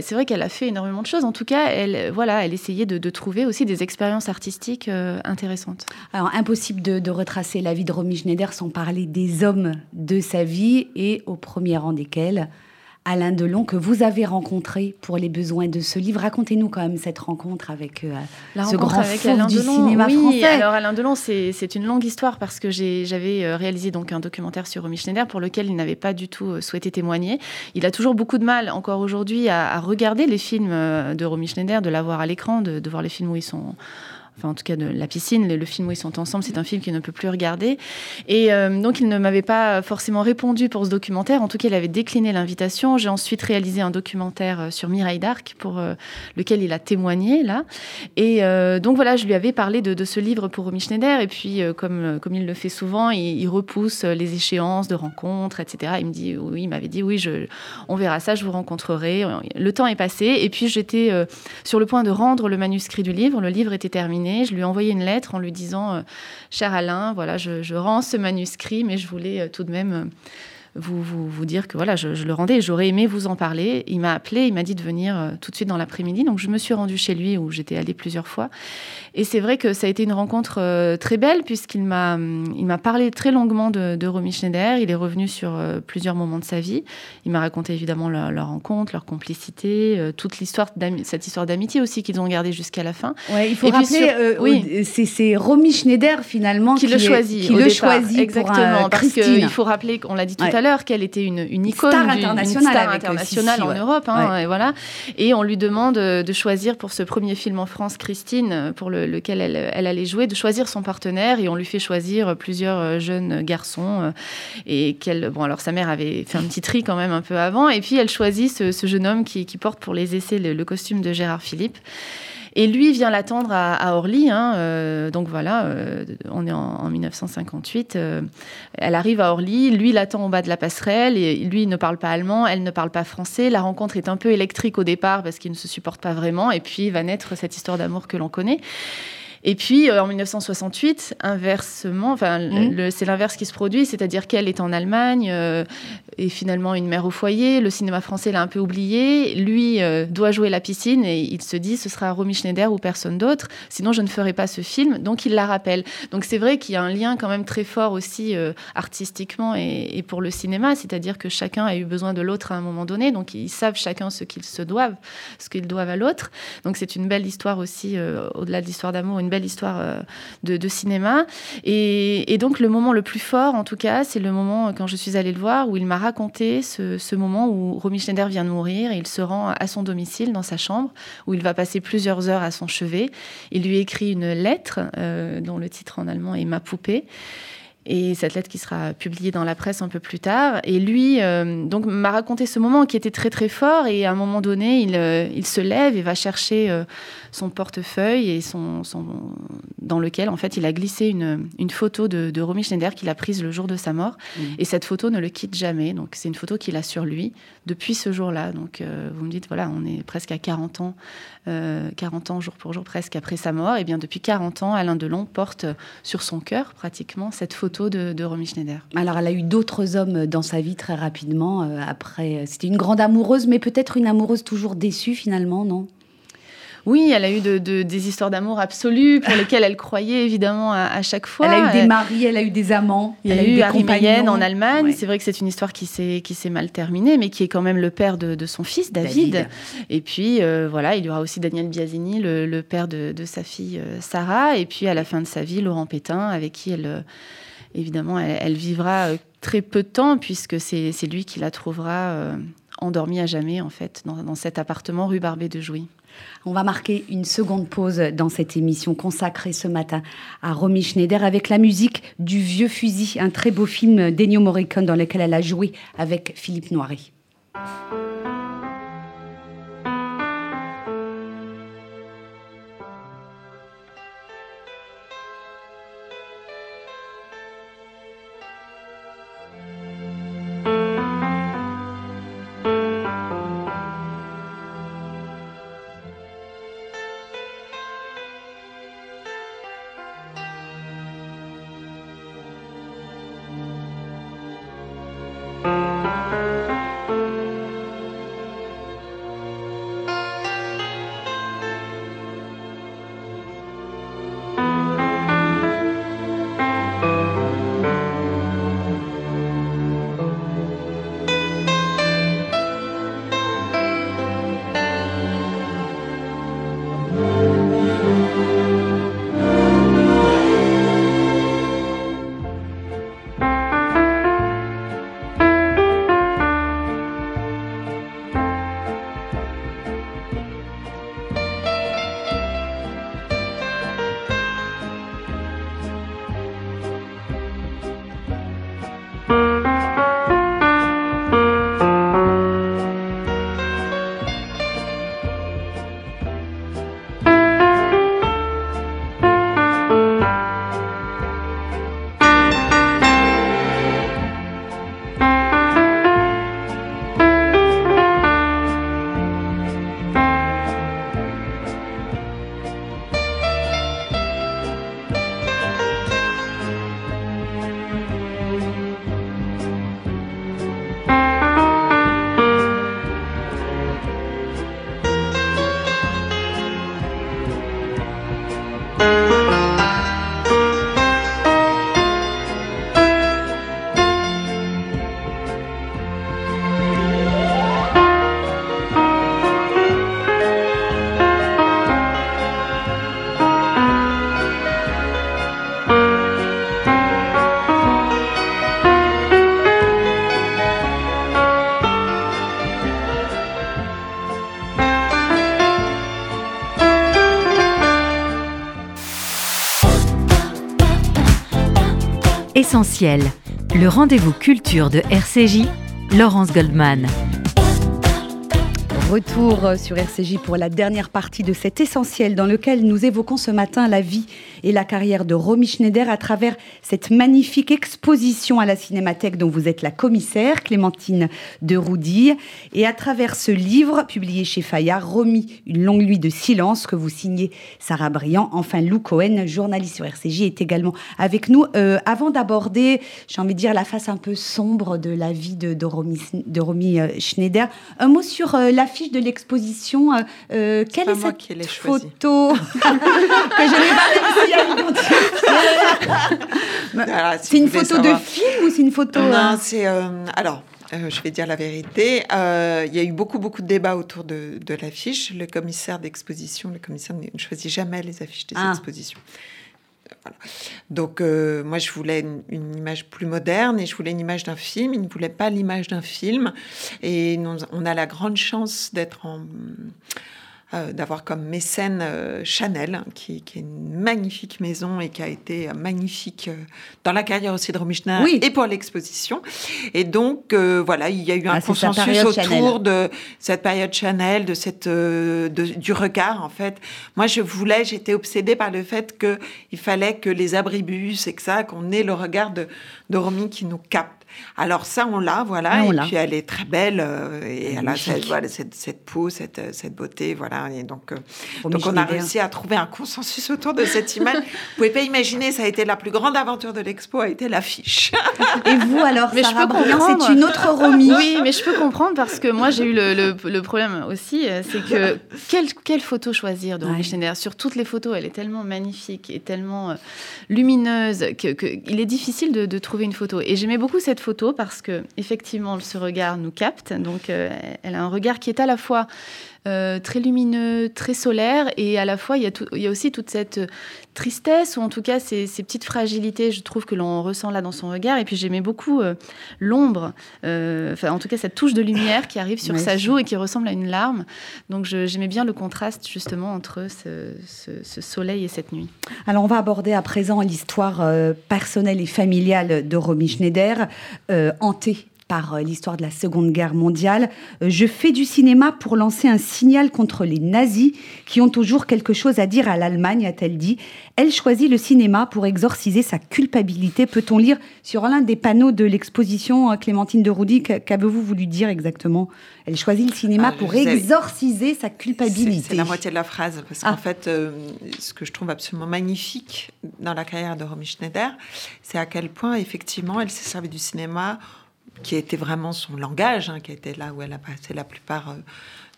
Speaker 6: c'est vrai qu'elle a fait énormément de choses. En tout cas, elle, voilà, elle essayait de, de trouver aussi des expériences artistiques euh, intéressantes.
Speaker 3: Alors, impossible de, de retracer la vie de Romy Schneider sans parler des hommes de sa vie et au premier rang desquels Alain Delon, que vous avez rencontré pour les besoins de ce livre. Racontez-nous quand même cette rencontre avec euh,
Speaker 6: La
Speaker 3: ce
Speaker 6: rencontre
Speaker 3: grand
Speaker 6: avec Alain
Speaker 3: du
Speaker 6: Delon,
Speaker 3: cinéma
Speaker 6: oui,
Speaker 3: français.
Speaker 6: Alors Alain Delon, c'est une longue histoire parce que j'avais euh, réalisé donc un documentaire sur Romy Schneider pour lequel il n'avait pas du tout euh, souhaité témoigner. Il a toujours beaucoup de mal encore aujourd'hui à, à regarder les films euh, de Romy Schneider, de la voir à l'écran, de, de voir les films où ils sont enfin en tout cas de La piscine, le, film où ils sont ensemble, c'est un film qu'il ne peut plus regarder. Et euh, donc il ne m'avait pas forcément répondu pour ce documentaire, en tout cas il avait décliné l'invitation. J'ai ensuite réalisé un documentaire euh, sur Mireille d'Arc pour euh, lequel il a témoigné là. Et donc voilà, je lui avais parlé de, ce livre pour Romy Schneider, et puis comme, comme il le fait souvent, il, repousse les échéances de rencontres, etc. Il me dit, oui, il m'avait dit, oui, on verra ça, je vous rencontrerai. Le temps est passé, et puis j'étais sur le point de rendre le manuscrit du livre. Le livre était terminé. Je lui ai envoyé une lettre en lui disant, euh, cher Alain, voilà, je, rends ce manuscrit, mais je voulais euh, tout de même. Vous, vous, vous dire que voilà, je, je le rendais et j'aurais aimé vous en parler. Il m'a appelé, il m'a dit de venir euh, tout de suite dans l'après-midi. Donc je me suis rendue chez lui où j'étais allée plusieurs fois. Et c'est vrai que ça a été une rencontre euh, très belle puisqu'il m'a hum, il m'a parlé très longuement de, de Romy Schneider. Il est revenu sur euh, plusieurs moments de sa vie. Il m'a raconté évidemment leur, leur rencontre, leur complicité, toute l'histoire, cette histoire d'amitié aussi qu'ils ont gardée jusqu'à la fin.
Speaker 3: Ouais, il faut
Speaker 6: Et
Speaker 3: rappeler,
Speaker 6: sur-
Speaker 3: euh,
Speaker 6: oui.
Speaker 3: c'est Romy Schneider finalement
Speaker 6: qui, le
Speaker 3: est-
Speaker 6: choisit,
Speaker 3: qui le
Speaker 6: départ.
Speaker 3: choisit pour,
Speaker 6: exactement,
Speaker 3: euh,
Speaker 6: parce qu'il faut rappeler qu'on l'a dit tout
Speaker 3: Ouais.
Speaker 6: à l'heure qu'elle était une, une icône,
Speaker 3: star
Speaker 6: d'une- une
Speaker 3: internationale
Speaker 6: star
Speaker 3: avec,
Speaker 6: internationale
Speaker 3: Sissi,
Speaker 6: en
Speaker 3: ouais.
Speaker 6: Europe, hein,
Speaker 3: Ouais.
Speaker 6: et voilà. Et on lui demande euh, de choisir pour ce premier film en France, Christine, euh, pour le- lequel elle, elle allait jouer, de choisir son partenaire, et on lui fait choisir plusieurs euh, jeunes garçons, et qu'elle, bon, alors sa mère avait fait un petit tri quand même un peu avant, et puis elle choisit ce, ce jeune homme qui, qui porte pour les essais le, le costume de Gérard Philippe. Et lui vient l'attendre à, Orly. hein, euh, donc voilà, euh, on est en, en 1958. euh, elle arrive à Orly. Lui l'attend au bas de la passerelle. Et lui ne parle pas allemand, elle ne parle pas français. La rencontre est un peu électrique au départ parce qu'ils ne se supportent pas vraiment. Et puis va naître cette histoire d'amour que l'on connaît. Et puis, euh, en 1968, inversement, enfin, le- c'est l'inverse qui se produit, c'est-à-dire qu'elle est en Allemagne, euh, est finalement une mère au foyer, le cinéma français l'a un peu oublié, lui euh, doit jouer la piscine et il se dit ce sera Romy Schneider ou personne d'autre, sinon je ne ferai pas ce film, donc il la rappelle. Donc c'est vrai qu'il y a un lien quand même très fort aussi euh, artistiquement et, et pour le cinéma, c'est-à-dire que chacun a eu besoin de l'autre à un moment donné, donc ils savent chacun ce qu'ils se doivent, ce qu'ils doivent à l'autre. Donc c'est une belle histoire aussi, au-delà de l'histoire d'amour, une belle histoire euh, de, cinéma. Et, donc le moment le plus fort, en tout cas, c'est le moment euh, quand je suis allée le voir où il m'a raconté ce, ce moment où Romy Schneider vient de mourir et il se rend à son domicile, dans sa chambre, où il va passer plusieurs heures à son chevet. Il lui écrit une lettre euh, dont le titre en allemand est Ma poupée. Et cette lettre qui sera publiée dans la presse un peu plus tard. Et lui, euh, donc, m'a raconté ce moment qui était très très fort. Et à un moment donné, il, euh, il se lève et va chercher euh, son portefeuille et son, son, dans lequel, en fait, il a glissé une, une photo de, de Romy Schneider qu'il a prise le jour de sa mort.
Speaker 3: Mhm.
Speaker 6: Et cette photo ne le quitte jamais. Donc, c'est une photo qu'il a sur lui depuis ce jour-là. Donc, vous me dites, voilà, on est presque à 40 ans, euh, 40 ans jour pour jour, presque après sa mort. Et bien, depuis 40 ans, Alain Delon porte sur son cœur pratiquement cette photo de, de Romy Schneider.
Speaker 3: Alors, elle a eu d'autres hommes dans sa vie très rapidement. euh, après, c'était une grande amoureuse, mais peut-être une amoureuse toujours déçue finalement, non?
Speaker 6: Oui, elle a eu de, de- des histoires d'amour absolues pour lesquelles elle croyait évidemment à, à chaque fois.
Speaker 3: Elle a eu des maris, elle a eu des amants.
Speaker 6: Il y a eu
Speaker 3: des
Speaker 6: Harry. Mayenne en Allemagne.
Speaker 3: Ouais.
Speaker 6: C'est vrai que c'est une histoire qui s'est mal terminée, mais qui est quand même le père de, de son fils David.
Speaker 3: David.
Speaker 6: Et puis euh, voilà, il y aura aussi Daniel Biasini, le, le père de, de sa fille euh, Sarah. Et puis à la fin de sa vie, Laurent Pétain, avec qui elle euh, évidemment elle, vivra euh, très peu de temps puisque c'est c'est lui qui la trouvera euh, endormie à jamais en fait dans, dans cet appartement rue Barbet de Jouy.
Speaker 3: On va marquer une seconde pause dans cette émission consacrée ce matin à Romy Schneider avec la musique du Vieux Fusil, un très beau film d'Ennio Morricone dans lequel elle a joué avec Philippe Noiret.
Speaker 1: Essentiel, le rendez-vous culture de RCJ, Laurence Goldman.
Speaker 3: Retour sur RCJ pour la dernière partie de cet essentiel dans lequel nous évoquons ce matin la vie et la carrière de Romy Schneider à travers cette magnifique exposition à la Cinémathèque dont vous êtes la commissaire, Clémentine de Roudy, et à travers ce livre publié chez Fayard, Romy, une longue nuit de silence que vous signez Sarah Briand. Enfin, Lou Cohen, journaliste sur RCJ, est également avec nous. Euh, avant d'aborder, j'ai envie de dire, la face un peu sombre de la vie de, de Romy, de Romy, euh, Schneider, un mot sur euh, l'affiche de l'exposition. Euh, quelle est cette photo que je n'ai pas réussi
Speaker 5: Voilà, si
Speaker 3: C'est une photo de film ou c'est une photo euh,
Speaker 5: Non, c'est. euh, alors, euh, je vais dire la vérité. Euh, Il y a eu beaucoup, beaucoup de débats autour de, de l'affiche. Le commissaire d'exposition, le commissaire ne choisit jamais les affiches des
Speaker 3: Ah.
Speaker 5: expositions. Euh, Voilà. Donc, euh, moi, je voulais une, une image plus moderne et je voulais une image d'un film. Il ne voulait pas l'image d'un film. Et on a la grande chance d'être en. Euh, d'avoir comme mécène euh, Chanel, hein, qui, qui est une magnifique maison et qui a été euh, magnifique euh, dans la carrière aussi de Romy Schneider
Speaker 3: Oui.
Speaker 5: et pour l'exposition. Et donc, voilà, il y a eu un
Speaker 3: Ah,
Speaker 5: consensus autour
Speaker 3: Chanel.
Speaker 5: de cette période Chanel, de cette, de- du regard, en fait. Moi, je voulais, j'étais obsédée par le fait qu'il fallait que les abribus et que ça, qu'on ait le regard de, de Romy qui nous capte. Alors ça, on l'a, voilà.
Speaker 3: Ah, on
Speaker 5: et puis elle est très belle euh, et elle a cette, voilà, cette, cette peau, cette, euh, cette beauté, voilà. Et donc, euh, donc on a réussi à trouver un consensus autour de cette image. Vous pouvez pas imaginer, ça a été la plus grande aventure de l'expo, a été l'affiche.
Speaker 3: Et vous alors,
Speaker 6: Mais je
Speaker 3: Sarah
Speaker 6: peux
Speaker 3: Briand,
Speaker 6: comprendre.
Speaker 3: c'est une autre Romy.
Speaker 6: Oui, mais je peux comprendre parce que moi j'ai eu le, le- le problème aussi, c'est que quelle, quelle photo choisir de Romy
Speaker 3: Ouais.
Speaker 6: Schneider? Sur toutes les photos, elle est tellement magnifique et tellement lumineuse que, que il est difficile de, de trouver une photo. Et j'aimais beaucoup cette photo parce que effectivement ce regard nous capte. Donc euh, elle a un regard qui est à la fois euh, très lumineux, très solaire, et à la fois il y a, tout- il y a aussi toute cette euh, tristesse ou en tout cas ces, ces petites fragilités, je trouve que l'on ressent là dans son regard. Et puis j'aimais beaucoup euh, l'ombre, enfin en tout cas cette touche de lumière qui arrive sur sa joue et qui ressemble à une larme. Donc j'aimais bien le contraste justement entre ce, ce- ce soleil et cette nuit.
Speaker 3: Alors, on va aborder à présent l'histoire personnelle et familiale de Romy Schneider, hantée par euh, l'histoire de la Seconde Guerre mondiale. Euh, je fais du cinéma pour lancer un signal contre les nazis qui ont toujours quelque chose à dire à l'Allemagne, a-t-elle dit. Elle choisit le cinéma pour exorciser sa culpabilité. Peut-on lire sur l'un des panneaux de l'exposition euh, Clémentine de Roudy Qu'a- Qu'avez-vous voulu dire exactement? Elle choisit le cinéma
Speaker 5: Ah,
Speaker 3: pour exorciser sa culpabilité.
Speaker 5: c'est la moitié de la phrase, parce
Speaker 3: Ah.
Speaker 5: qu'en fait, euh, ce que je trouve absolument magnifique dans la carrière de Romy Schneider, c'est à quel point, effectivement, elle s'est servie du cinéma, qui était vraiment son langage, hein, qui était là où elle a passé la plupart euh,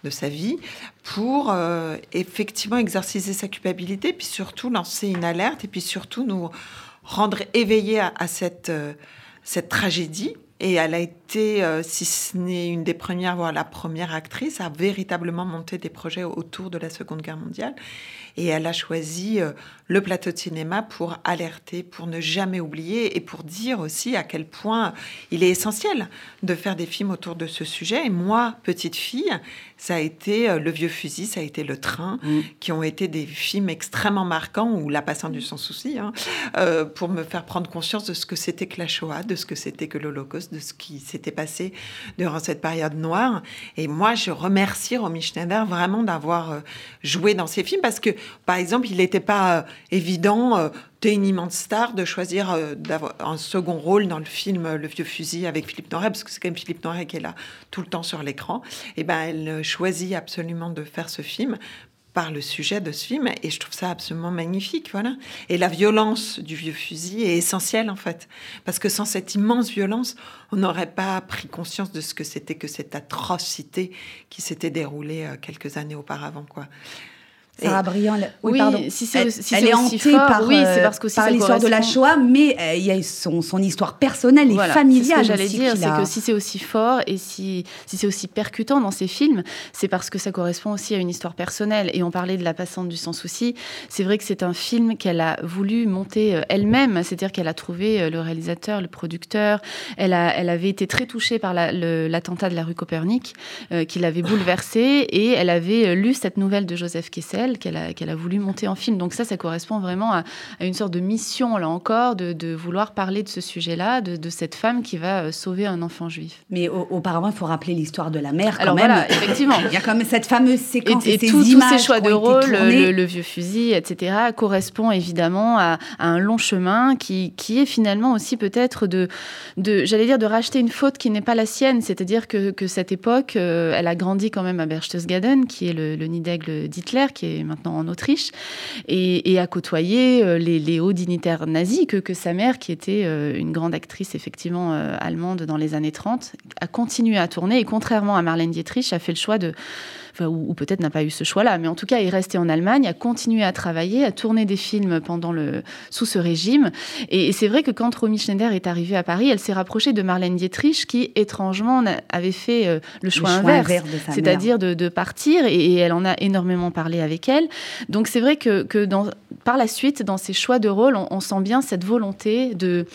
Speaker 5: de sa vie, pour euh, effectivement exorciser sa culpabilité, puis surtout lancer une alerte, et puis surtout nous rendre éveillés à, cette, euh, cette tragédie. Et elle a été, si ce n'est une des premières, voire la première actrice, à véritablement monter des projets autour de la Seconde Guerre mondiale. Et elle a choisi le plateau de cinéma pour alerter, pour ne jamais oublier et pour dire aussi à quel point il est essentiel de faire des films autour de ce sujet. Et moi, petite fille, ça a été euh, Le Vieux Fusil, ça a été Le Train, qui ont été des films extrêmement marquants, ou La Passante du Sans Souci, hein, euh, pour me faire prendre conscience de ce que c'était que la Shoah, de ce que c'était que l'Holocauste, de ce qui s'était passé durant cette période noire. Et moi, je remercie Romy Schneider vraiment d'avoir euh, joué dans ces films, parce que, par exemple, il n'était pas évident... euh, T'es une immense star de choisir euh, d'avoir un second rôle dans le film Le Vieux Fusil avec Philippe Noiret, parce que c'est quand même Philippe Noiret qui est là tout le temps sur l'écran. Et ben, elle euh, choisit absolument de faire ce film par le sujet de ce film et je trouve ça absolument magnifique voilà et la violence du vieux fusil est essentielle en fait parce que sans cette immense violence on n'aurait pas pris conscience de ce que c'était que cette atrocité qui s'était déroulée euh, quelques années auparavant quoi
Speaker 3: Sarah Briand, oui,
Speaker 6: Oui,
Speaker 3: pardon.
Speaker 6: si c'est
Speaker 3: elle,
Speaker 6: si
Speaker 3: est hantée
Speaker 6: fort,
Speaker 3: par,
Speaker 6: oui,
Speaker 3: euh, par l'histoire de la. Shoah, mais euh, il y a son, son histoire personnelle et
Speaker 6: Voilà,
Speaker 3: familiale.
Speaker 6: C'est ce que j'allais dire, c'est que si c'est aussi fort et si, si c'est aussi percutant dans ces films, c'est parce que ça correspond aussi à une histoire personnelle. Et on parlait de La Passante du Sans Souci. C'est vrai que c'est un film qu'elle a voulu monter euh, elle-même, c'est-à-dire qu'elle a trouvé le réalisateur, le producteur. Elle, a, elle avait été très touchée par la- l'attentat de la rue Copernic, euh, qui l'avait bouleversée, et elle avait lu cette nouvelle de Joseph Kessel qu'elle a, qu'elle a voulu monter en film. Donc ça, ça correspond vraiment à, à une sorte de mission, là encore, de, de vouloir parler de ce sujet-là, de, de cette femme qui va euh, sauver un enfant juif.
Speaker 3: Mais au- auparavant, il faut rappeler l'histoire de la mère quand
Speaker 6: Alors
Speaker 3: même.
Speaker 6: voilà, effectivement.
Speaker 3: Il y a quand même cette fameuse séquence et,
Speaker 6: et
Speaker 3: ces
Speaker 6: tous- tous
Speaker 3: images
Speaker 6: ces choix de rôle, le, le vieux fusil, etc., correspond évidemment à, à un long chemin qui, qui est finalement aussi peut-être de, de j'allais dire, de racheter une faute qui n'est pas la sienne. C'est-à-dire que, que cette époque, euh, elle a grandi quand même à Berchtesgaden, qui est le, le nid d'aigle d'Hitler, qui est maintenant en Autriche, et, a côtoyé euh, les, les hauts dignitaires nazis que, que sa mère, qui était euh, une grande actrice effectivement euh, allemande dans les années 30, a continué à tourner. Et contrairement à Marlène Dietrich, a fait le choix de enfin, ou, ou peut-être n'a pas eu ce choix-là, mais en tout cas est resté en Allemagne, a continué à travailler, à tourner des films pendant le, sous ce régime. Et, et c'est vrai que quand Romy Schneider est arrivée à Paris, elle s'est rapprochée de Marlène Dietrich, qui étrangement avait fait euh, le choix
Speaker 3: choix
Speaker 6: inverse, c'est-à-dire de, de partir, et, et elle en a énormément parlé avec elle. Donc c'est vrai que, que dans, par la suite, dans ses choix de rôle, on, on sent bien cette volonté de,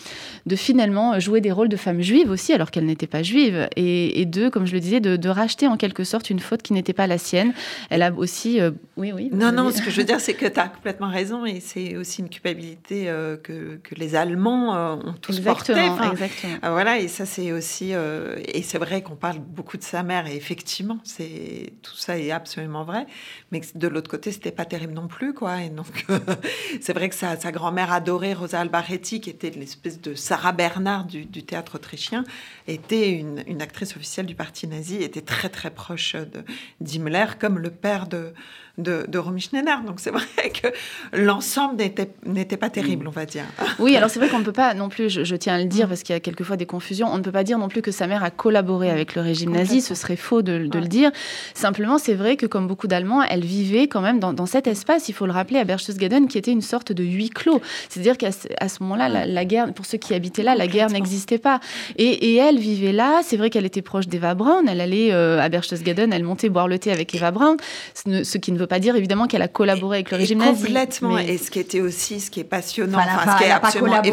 Speaker 6: de finalement jouer des rôles de femmes juives aussi, alors qu'elle n'était pas juive, et, et de, comme je le disais, de, de racheter en quelque sorte une faute qui n'était pas la sienne. Elle a aussi, euh, oui, oui.
Speaker 5: Non, non, ce que je veux dire, c'est que tu as complètement raison et c'est aussi une culpabilité euh, que, que, les Allemands euh, ont tous
Speaker 6: exactement,
Speaker 5: portée.
Speaker 6: exactement.
Speaker 5: voilà, et ça, c'est aussi, et c'est vrai qu'on parle beaucoup de sa mère et effectivement, c'est tout ça est absolument vrai, mais de l'autre côté, c'était pas terrible non plus, quoi. Et donc, c'est vrai que sa, sa grand-mère adorée, Rosa Albaretti, qui était l'espèce de Sarah Bernard du, du théâtre autrichien, était une, une, actrice officielle du parti nazi, était très très proche comme le père de, de, de Romy Schneider. Donc c'est vrai que l'ensemble n'était pas terrible, on va dire.
Speaker 6: Oui, alors c'est vrai qu'on ne peut pas non plus, je, je, tiens à le dire parce qu'il y a quelquefois des confusions, on ne peut pas dire non plus que sa mère a collaboré avec le régime nazi, ce serait faux de, de ouais. le dire. Simplement, c'est vrai que comme beaucoup d'Allemands, elle vivait quand même dans, dans, cet espace, il faut le rappeler, à Berchtesgaden, qui était une sorte de huis clos. C'est-à-dire qu'à ce, ce moment-là, la, la, guerre, pour ceux qui habitaient là, la guerre n'existait pas. Et, et, elle vivait là, c'est vrai qu'elle était proche d'Eva Braun, elle allait euh, à Berchtesgaden, elle montait boire le thé avec Eva Braun, ce, ne, ce qui ne veut pas dire évidemment qu'elle a collaboré avec le régime nazi.
Speaker 5: Complètement. Mais... Et ce qui était aussi, ce qui est passionnant,
Speaker 3: enfin,
Speaker 5: enfin, ce qui est absolument.
Speaker 6: Mais,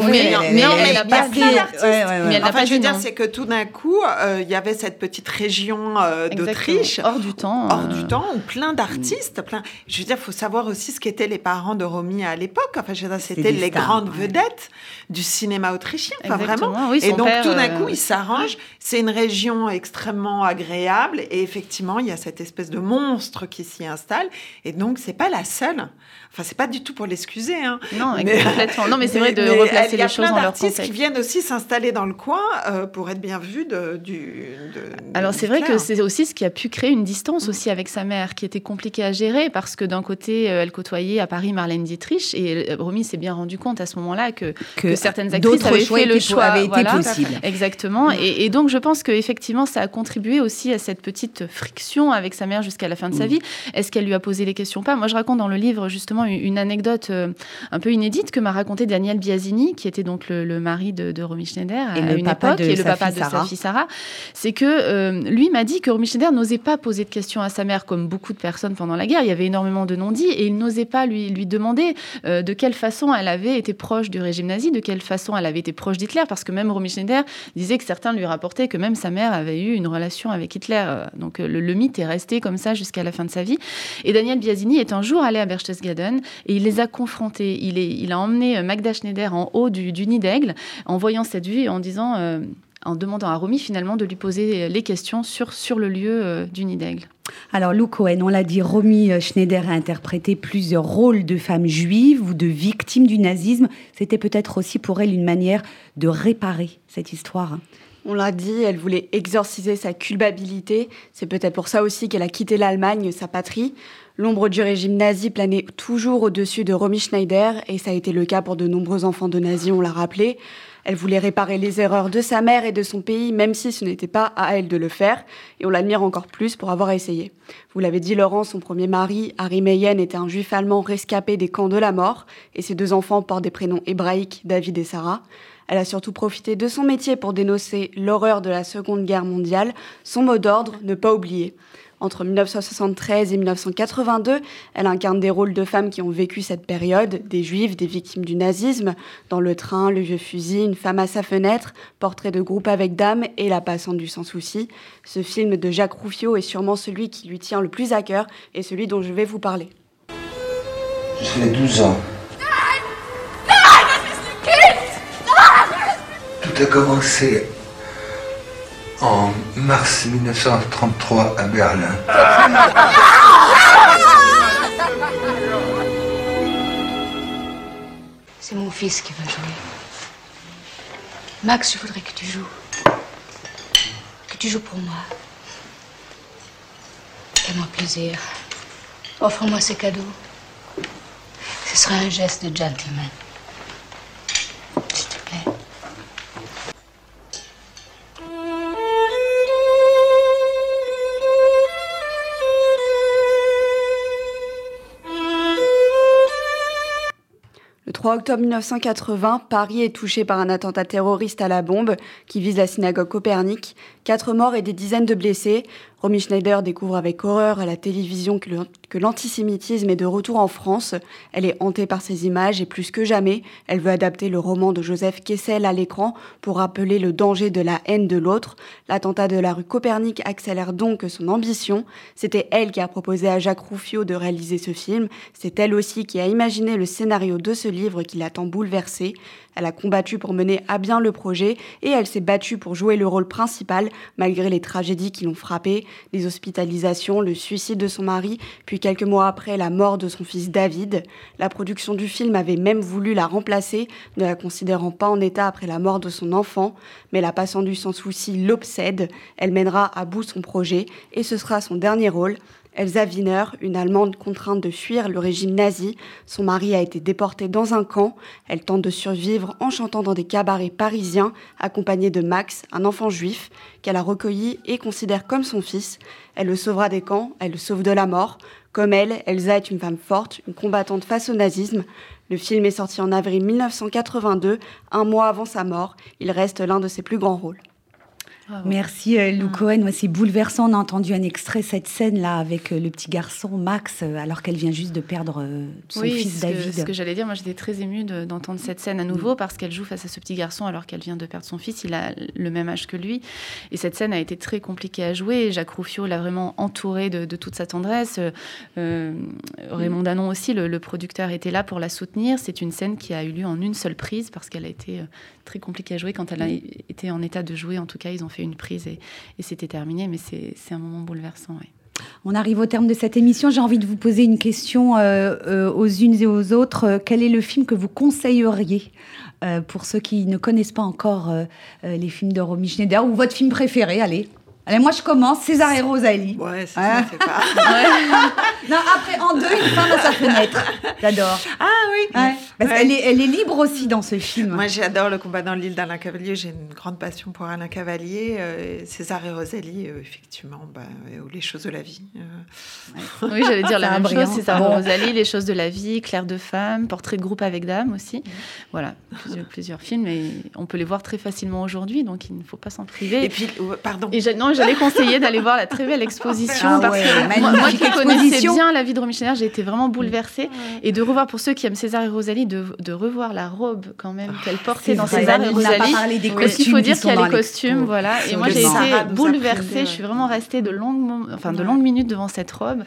Speaker 6: mais, elle n'a pas
Speaker 5: dit. Mais elle enfin, je veux dire, c'est que tout d'un coup, euh, il y avait cette petite région euh, d'Autriche,
Speaker 6: hors du temps,
Speaker 5: hors du temps, où plein d'artistes, plein. Je veux dire, il faut savoir aussi ce qu'étaient les parents de Romy à l'époque. Enfin, je veux dire, c'était les stars, grandes ouais. vedettes du cinéma autrichien. Enfin, vraiment.
Speaker 6: Oui,
Speaker 5: et donc,
Speaker 6: père,
Speaker 5: tout d'un coup,
Speaker 6: euh...
Speaker 5: ils s'arrangent. C'est une région extrêmement agréable, et effectivement, il y a cette espèce de monstre qui s'y installe. Et donc, c'est pas la seule. Enfin, c'est pas du tout pour l'excuser. Hein.
Speaker 6: Non, mais, complètement. Non, mais c'est vrai de mais replacer les choses dans leur contexte.
Speaker 5: qui viennent aussi s'installer dans le coin euh, pour être bien vus de, du. De,
Speaker 6: Alors, c'est vrai que c'est aussi ce qui a pu créer une distance aussi avec sa mère, qui était compliquée à gérer parce que d'un côté, euh, elle côtoyait à Paris Marlène Dietrich et euh, Romy s'est bien rendu compte à ce moment-là que, que, que, certaines actrices avaient fait le choix.
Speaker 3: Avaient été
Speaker 6: voilà,
Speaker 3: possible.
Speaker 6: Exactement. Mm. Et, et, donc, je pense qu'effectivement, ça a contribué aussi à cette petite friction avec sa mère jusqu'à la fin de mm. sa vie. Est-ce qu'elle lui a posé les questions Pas? Moi, je raconte dans le livre justement une anecdote euh, un peu inédite que m'a raconté Daniel Biasini, qui était donc le, le mari de, de, Romy Schneider
Speaker 3: et
Speaker 6: à une époque, et le papa de sa fille Sarah. C'est que euh, lui m'a dit que Romy Schneider n'osait pas poser de questions à sa mère, comme beaucoup de personnes pendant la guerre. Il y avait énormément de non-dits, et il n'osait pas lui, lui demander euh, de quelle façon elle avait été proche du régime nazi, de quelle façon elle avait été proche d'Hitler, parce que même Romy Schneider disait que certains lui rapportaient que même sa mère avait eu une relation avec Hitler. Donc le, le mythe est resté comme ça jusqu'à la fin de sa vie. Et Daniel Biasini est un jour allé à Berchtesgaden et il les a confrontés. Il, est, il a emmené Magda Schneider en haut du, du nid d'aigle en voyant cette vue et en disant, euh, en demandant à Romy finalement de lui poser les questions sur, sur le lieu euh, du nid d'aigle.
Speaker 3: Alors, Lou Cohen, on l'a dit, Romy Schneider a interprété plusieurs rôles de femmes juives ou de victimes du nazisme. C'était peut-être aussi pour elle une manière de réparer cette histoire.
Speaker 4: On l'a dit, elle voulait exorciser sa culpabilité. C'est peut-être pour ça aussi qu'elle a quitté l'Allemagne, sa patrie. L'ombre du régime nazi planait toujours au-dessus de Romy Schneider, et ça a été le cas pour de nombreux enfants de nazis, on l'a rappelé. Elle voulait réparer les erreurs de sa mère et de son pays, même si ce n'était pas à elle de le faire, et on l'admire encore plus pour avoir essayé. Vous l'avez dit, Laurent, son premier mari, Harry Meyen, était un juif allemand rescapé des camps de la mort, et ses deux enfants portent des prénoms hébraïques, David et Sarah. Elle a surtout profité de son métier pour dénoncer l'horreur de la Seconde Guerre mondiale, son mot d'ordre, ne pas oublier. Entre 1973 et 1982, elle incarne des rôles de femmes qui ont vécu cette période, des juifs, des victimes du nazisme, dans Le Train, Le Vieux Fusil, Une femme à sa fenêtre, Portrait de groupe avec dame et La passante du sans souci. Ce film de Jacques Rouffio est sûrement celui qui lui tient le plus à cœur et celui dont je vais vous parler.
Speaker 9: J'ai 12 ans. Tout a commencé en mars 1933 à Berlin.
Speaker 2: C'est mon fils qui va jouer. Max, je voudrais que tu joues. Que tu joues pour moi. Fais-moi plaisir. Offre-moi ces cadeaux. Ce sera un geste de gentleman.
Speaker 4: 3 octobre 1980, Paris est touché par un attentat terroriste à la bombe qui vise la synagogue Copernic. Quatre morts et des dizaines de blessés. Romy Schneider découvre avec horreur à la télévision que, l'antisémitisme est de retour en France. Elle est hantée par ces images et plus que jamais, elle veut adapter le roman de Joseph Kessel à l'écran pour rappeler le danger de la haine de l'autre. L'attentat de la rue Copernic accélère donc son ambition. C'était elle qui a proposé à Jacques Rouffio de réaliser ce film. C'est elle aussi qui a imaginé le scénario de ce livre qui l'a tant bouleversée. Elle a combattu pour mener à bien le projet et elle s'est battue pour jouer le rôle principal malgré les tragédies qui l'ont frappée, les hospitalisations, le suicide de son mari, puis quelques mois après la mort de son fils David. La production du film avait même voulu la remplacer, ne la considérant pas en état après la mort de son enfant, mais la passant du sans souci l'obsède. Elle mènera à bout son projet et ce sera son dernier rôle. Elsa Wiener, une Allemande contrainte de fuir le régime nazi, son mari a été déporté dans un camp. Elle tente de survivre en chantant dans des cabarets parisiens, accompagnée de Max, un enfant juif, qu'elle a recueilli et considère comme son fils. Elle le sauvera des camps, elle le sauve de la mort. Comme elle, Elsa est une femme forte, une combattante face au nazisme. Le film est sorti en avril 1982, un mois avant sa mort. Il reste l'un de ses plus grands rôles.
Speaker 3: Merci euh, Lou Cohen. Ouais, c'est bouleversant. On a entendu un extrait cette scène là avec euh, le petit garçon Max, euh, alors qu'elle vient juste de perdre son
Speaker 6: oui,
Speaker 3: fils
Speaker 6: ce que-
Speaker 3: David.
Speaker 6: ce que j'allais dire, moi j'étais très émue de- d'entendre cette scène à nouveau parce qu'elle joue face à ce petit garçon alors qu'elle vient de perdre son fils. Il a le même âge que lui. Et cette scène a été très compliquée à jouer. Jacques Rouffio l'a vraiment entourée de, de toute sa tendresse. Euh, Raymond Danon aussi, le, le producteur, était là pour la soutenir. C'est une scène qui a eu lieu en une seule prise parce qu'elle a été très compliquée à jouer. Quand elle a été en état de jouer, en tout cas, ils ont fait une prise et, c'était terminé. Mais c'est un moment bouleversant.
Speaker 3: On arrive au terme de cette émission. J'ai envie de vous poser une question euh, euh, aux unes et aux autres. Euh, Quel est le film que vous conseilleriez pour ceux qui ne connaissent pas encore les films de Romy Schneider ou votre film préféré? Allez. Allez, moi je commence. César et Rosalie.
Speaker 5: Ouais, c'est
Speaker 3: Hein
Speaker 5: ça, c'est pas.
Speaker 3: Non, après, en deux, une femme à sa fenêtre. J'adore.
Speaker 5: Ah oui
Speaker 3: Ouais, parce
Speaker 5: Ouais.
Speaker 3: qu'elle est, elle est libre aussi dans ce film.
Speaker 5: Moi, j'adore le combat dans l'île d'Alain Cavalier. J'ai une grande passion pour Alain Cavalier. euh, César et Rosalie, euh, effectivement, bah, euh, ou les choses de la vie. euh.
Speaker 6: Oui, j'allais dire la même chose. Ça,
Speaker 3: Bon.
Speaker 6: Rosalie, Les choses de la vie, Claire de femme, Portrait de groupe avec dame aussi. Voilà, plusieurs, plusieurs films et on peut les voir très facilement aujourd'hui, donc il ne faut pas s'en priver.
Speaker 5: Et puis, pardon.
Speaker 6: Et non, j'allais conseiller d'aller voir la très belle exposition
Speaker 3: Ah
Speaker 6: parce
Speaker 3: ouais,
Speaker 6: que moi, qui connaissais bien la vie de Romy Schneider, j'ai été vraiment bouleversée et de revoir pour ceux qui aiment César et Rosalie, de, de revoir la robe quand même qu'elle portait
Speaker 3: c'est
Speaker 6: dans
Speaker 3: vrai.
Speaker 6: César et Rosalie.
Speaker 3: des
Speaker 6: Parce qu'il faut dire qu'il y a les costumes, voilà. Et moi j'ai été bouleversée. Je suis vraiment restée de longues, mom- enfin de longues minutes devant cette robe.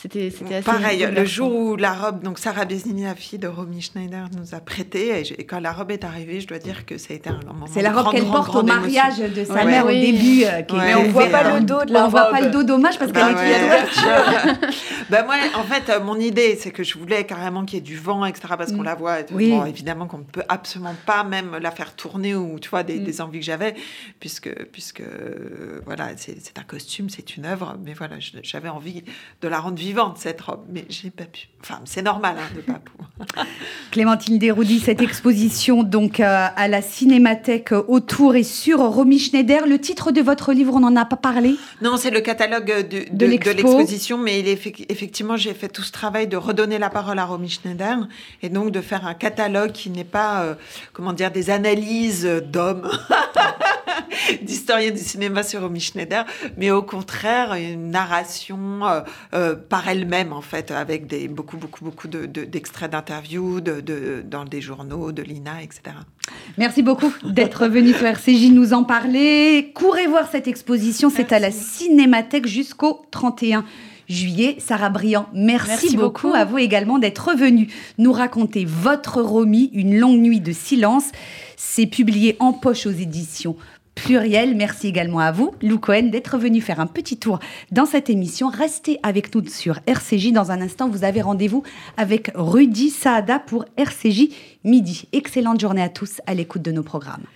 Speaker 6: C'était, c'était assez
Speaker 5: Pareil, le jour où la robe, donc Sarah Besnini, la fille de Romy Schneider, nous a prêté, et, quand la robe est arrivée, je dois dire que ça a été un moment
Speaker 3: C'est la robe qu'elle porte au mariage
Speaker 5: émotion.
Speaker 3: de sa
Speaker 5: Ouais.
Speaker 3: mère au début. euh, qui
Speaker 5: Ouais.
Speaker 4: On voit pas le dos de
Speaker 3: on voit pas le dos, dommage, parce qu'elle
Speaker 5: Bah
Speaker 3: est
Speaker 5: bah moi, en fait, euh, mon idée, c'est que je voulais carrément qu'il y ait du vent, etc. Parce qu'on la voit, bon, évidemment qu'on ne peut absolument pas même la faire tourner ou tu vois des, des envies que j'avais, puisque puisque voilà, c'est un costume, c'est une œuvre, mais voilà, j'avais envie de la rendre vivante cette robe, mais j'ai pas pu. Enfin, c'est normal hein, de pas pouvoir.
Speaker 3: Clémentine Desroudy, cette exposition donc euh, à la Cinémathèque euh, autour et sur Romy Schneider. Le titre de votre livre, on n'en a pas parlé
Speaker 5: Non, c'est le catalogue de, de,
Speaker 3: De
Speaker 5: de
Speaker 3: l'expo.
Speaker 5: l'exposition, mais il est effe- effectivement, j'ai fait tout ce travail de redonner la parole à Romy Schneider et donc de faire un catalogue qui n'est pas, euh, comment dire, des analyses d'hommes, d'historiens du cinéma sur Romy Schneider, mais au contraire une narration euh, euh, par elle-même en fait, avec des beaucoup, beaucoup, beaucoup de- de- d'extraits d'interviews de, de- dans des journaux, de l'INA, etc.
Speaker 3: Merci beaucoup d'être venu sur RCJ nous en parler. Courez voir cette exposition, c'est à la Cinémathèque jusqu'au 31 juillet. Sarah Briand, merci,
Speaker 6: Merci
Speaker 3: beaucoup.
Speaker 6: beaucoup.
Speaker 3: à vous également d'être venue nous raconter votre Romy, une longue nuit de silence. C'est publié en poche aux éditions Pluriel. Merci également à vous, Lou Cohen, d'être venu faire un petit tour dans cette émission. Restez avec nous sur RCJ. Dans un instant, vous avez rendez-vous avec Rudy Saada pour RCJ Midi. Excellente journée à tous à l'écoute de nos programmes.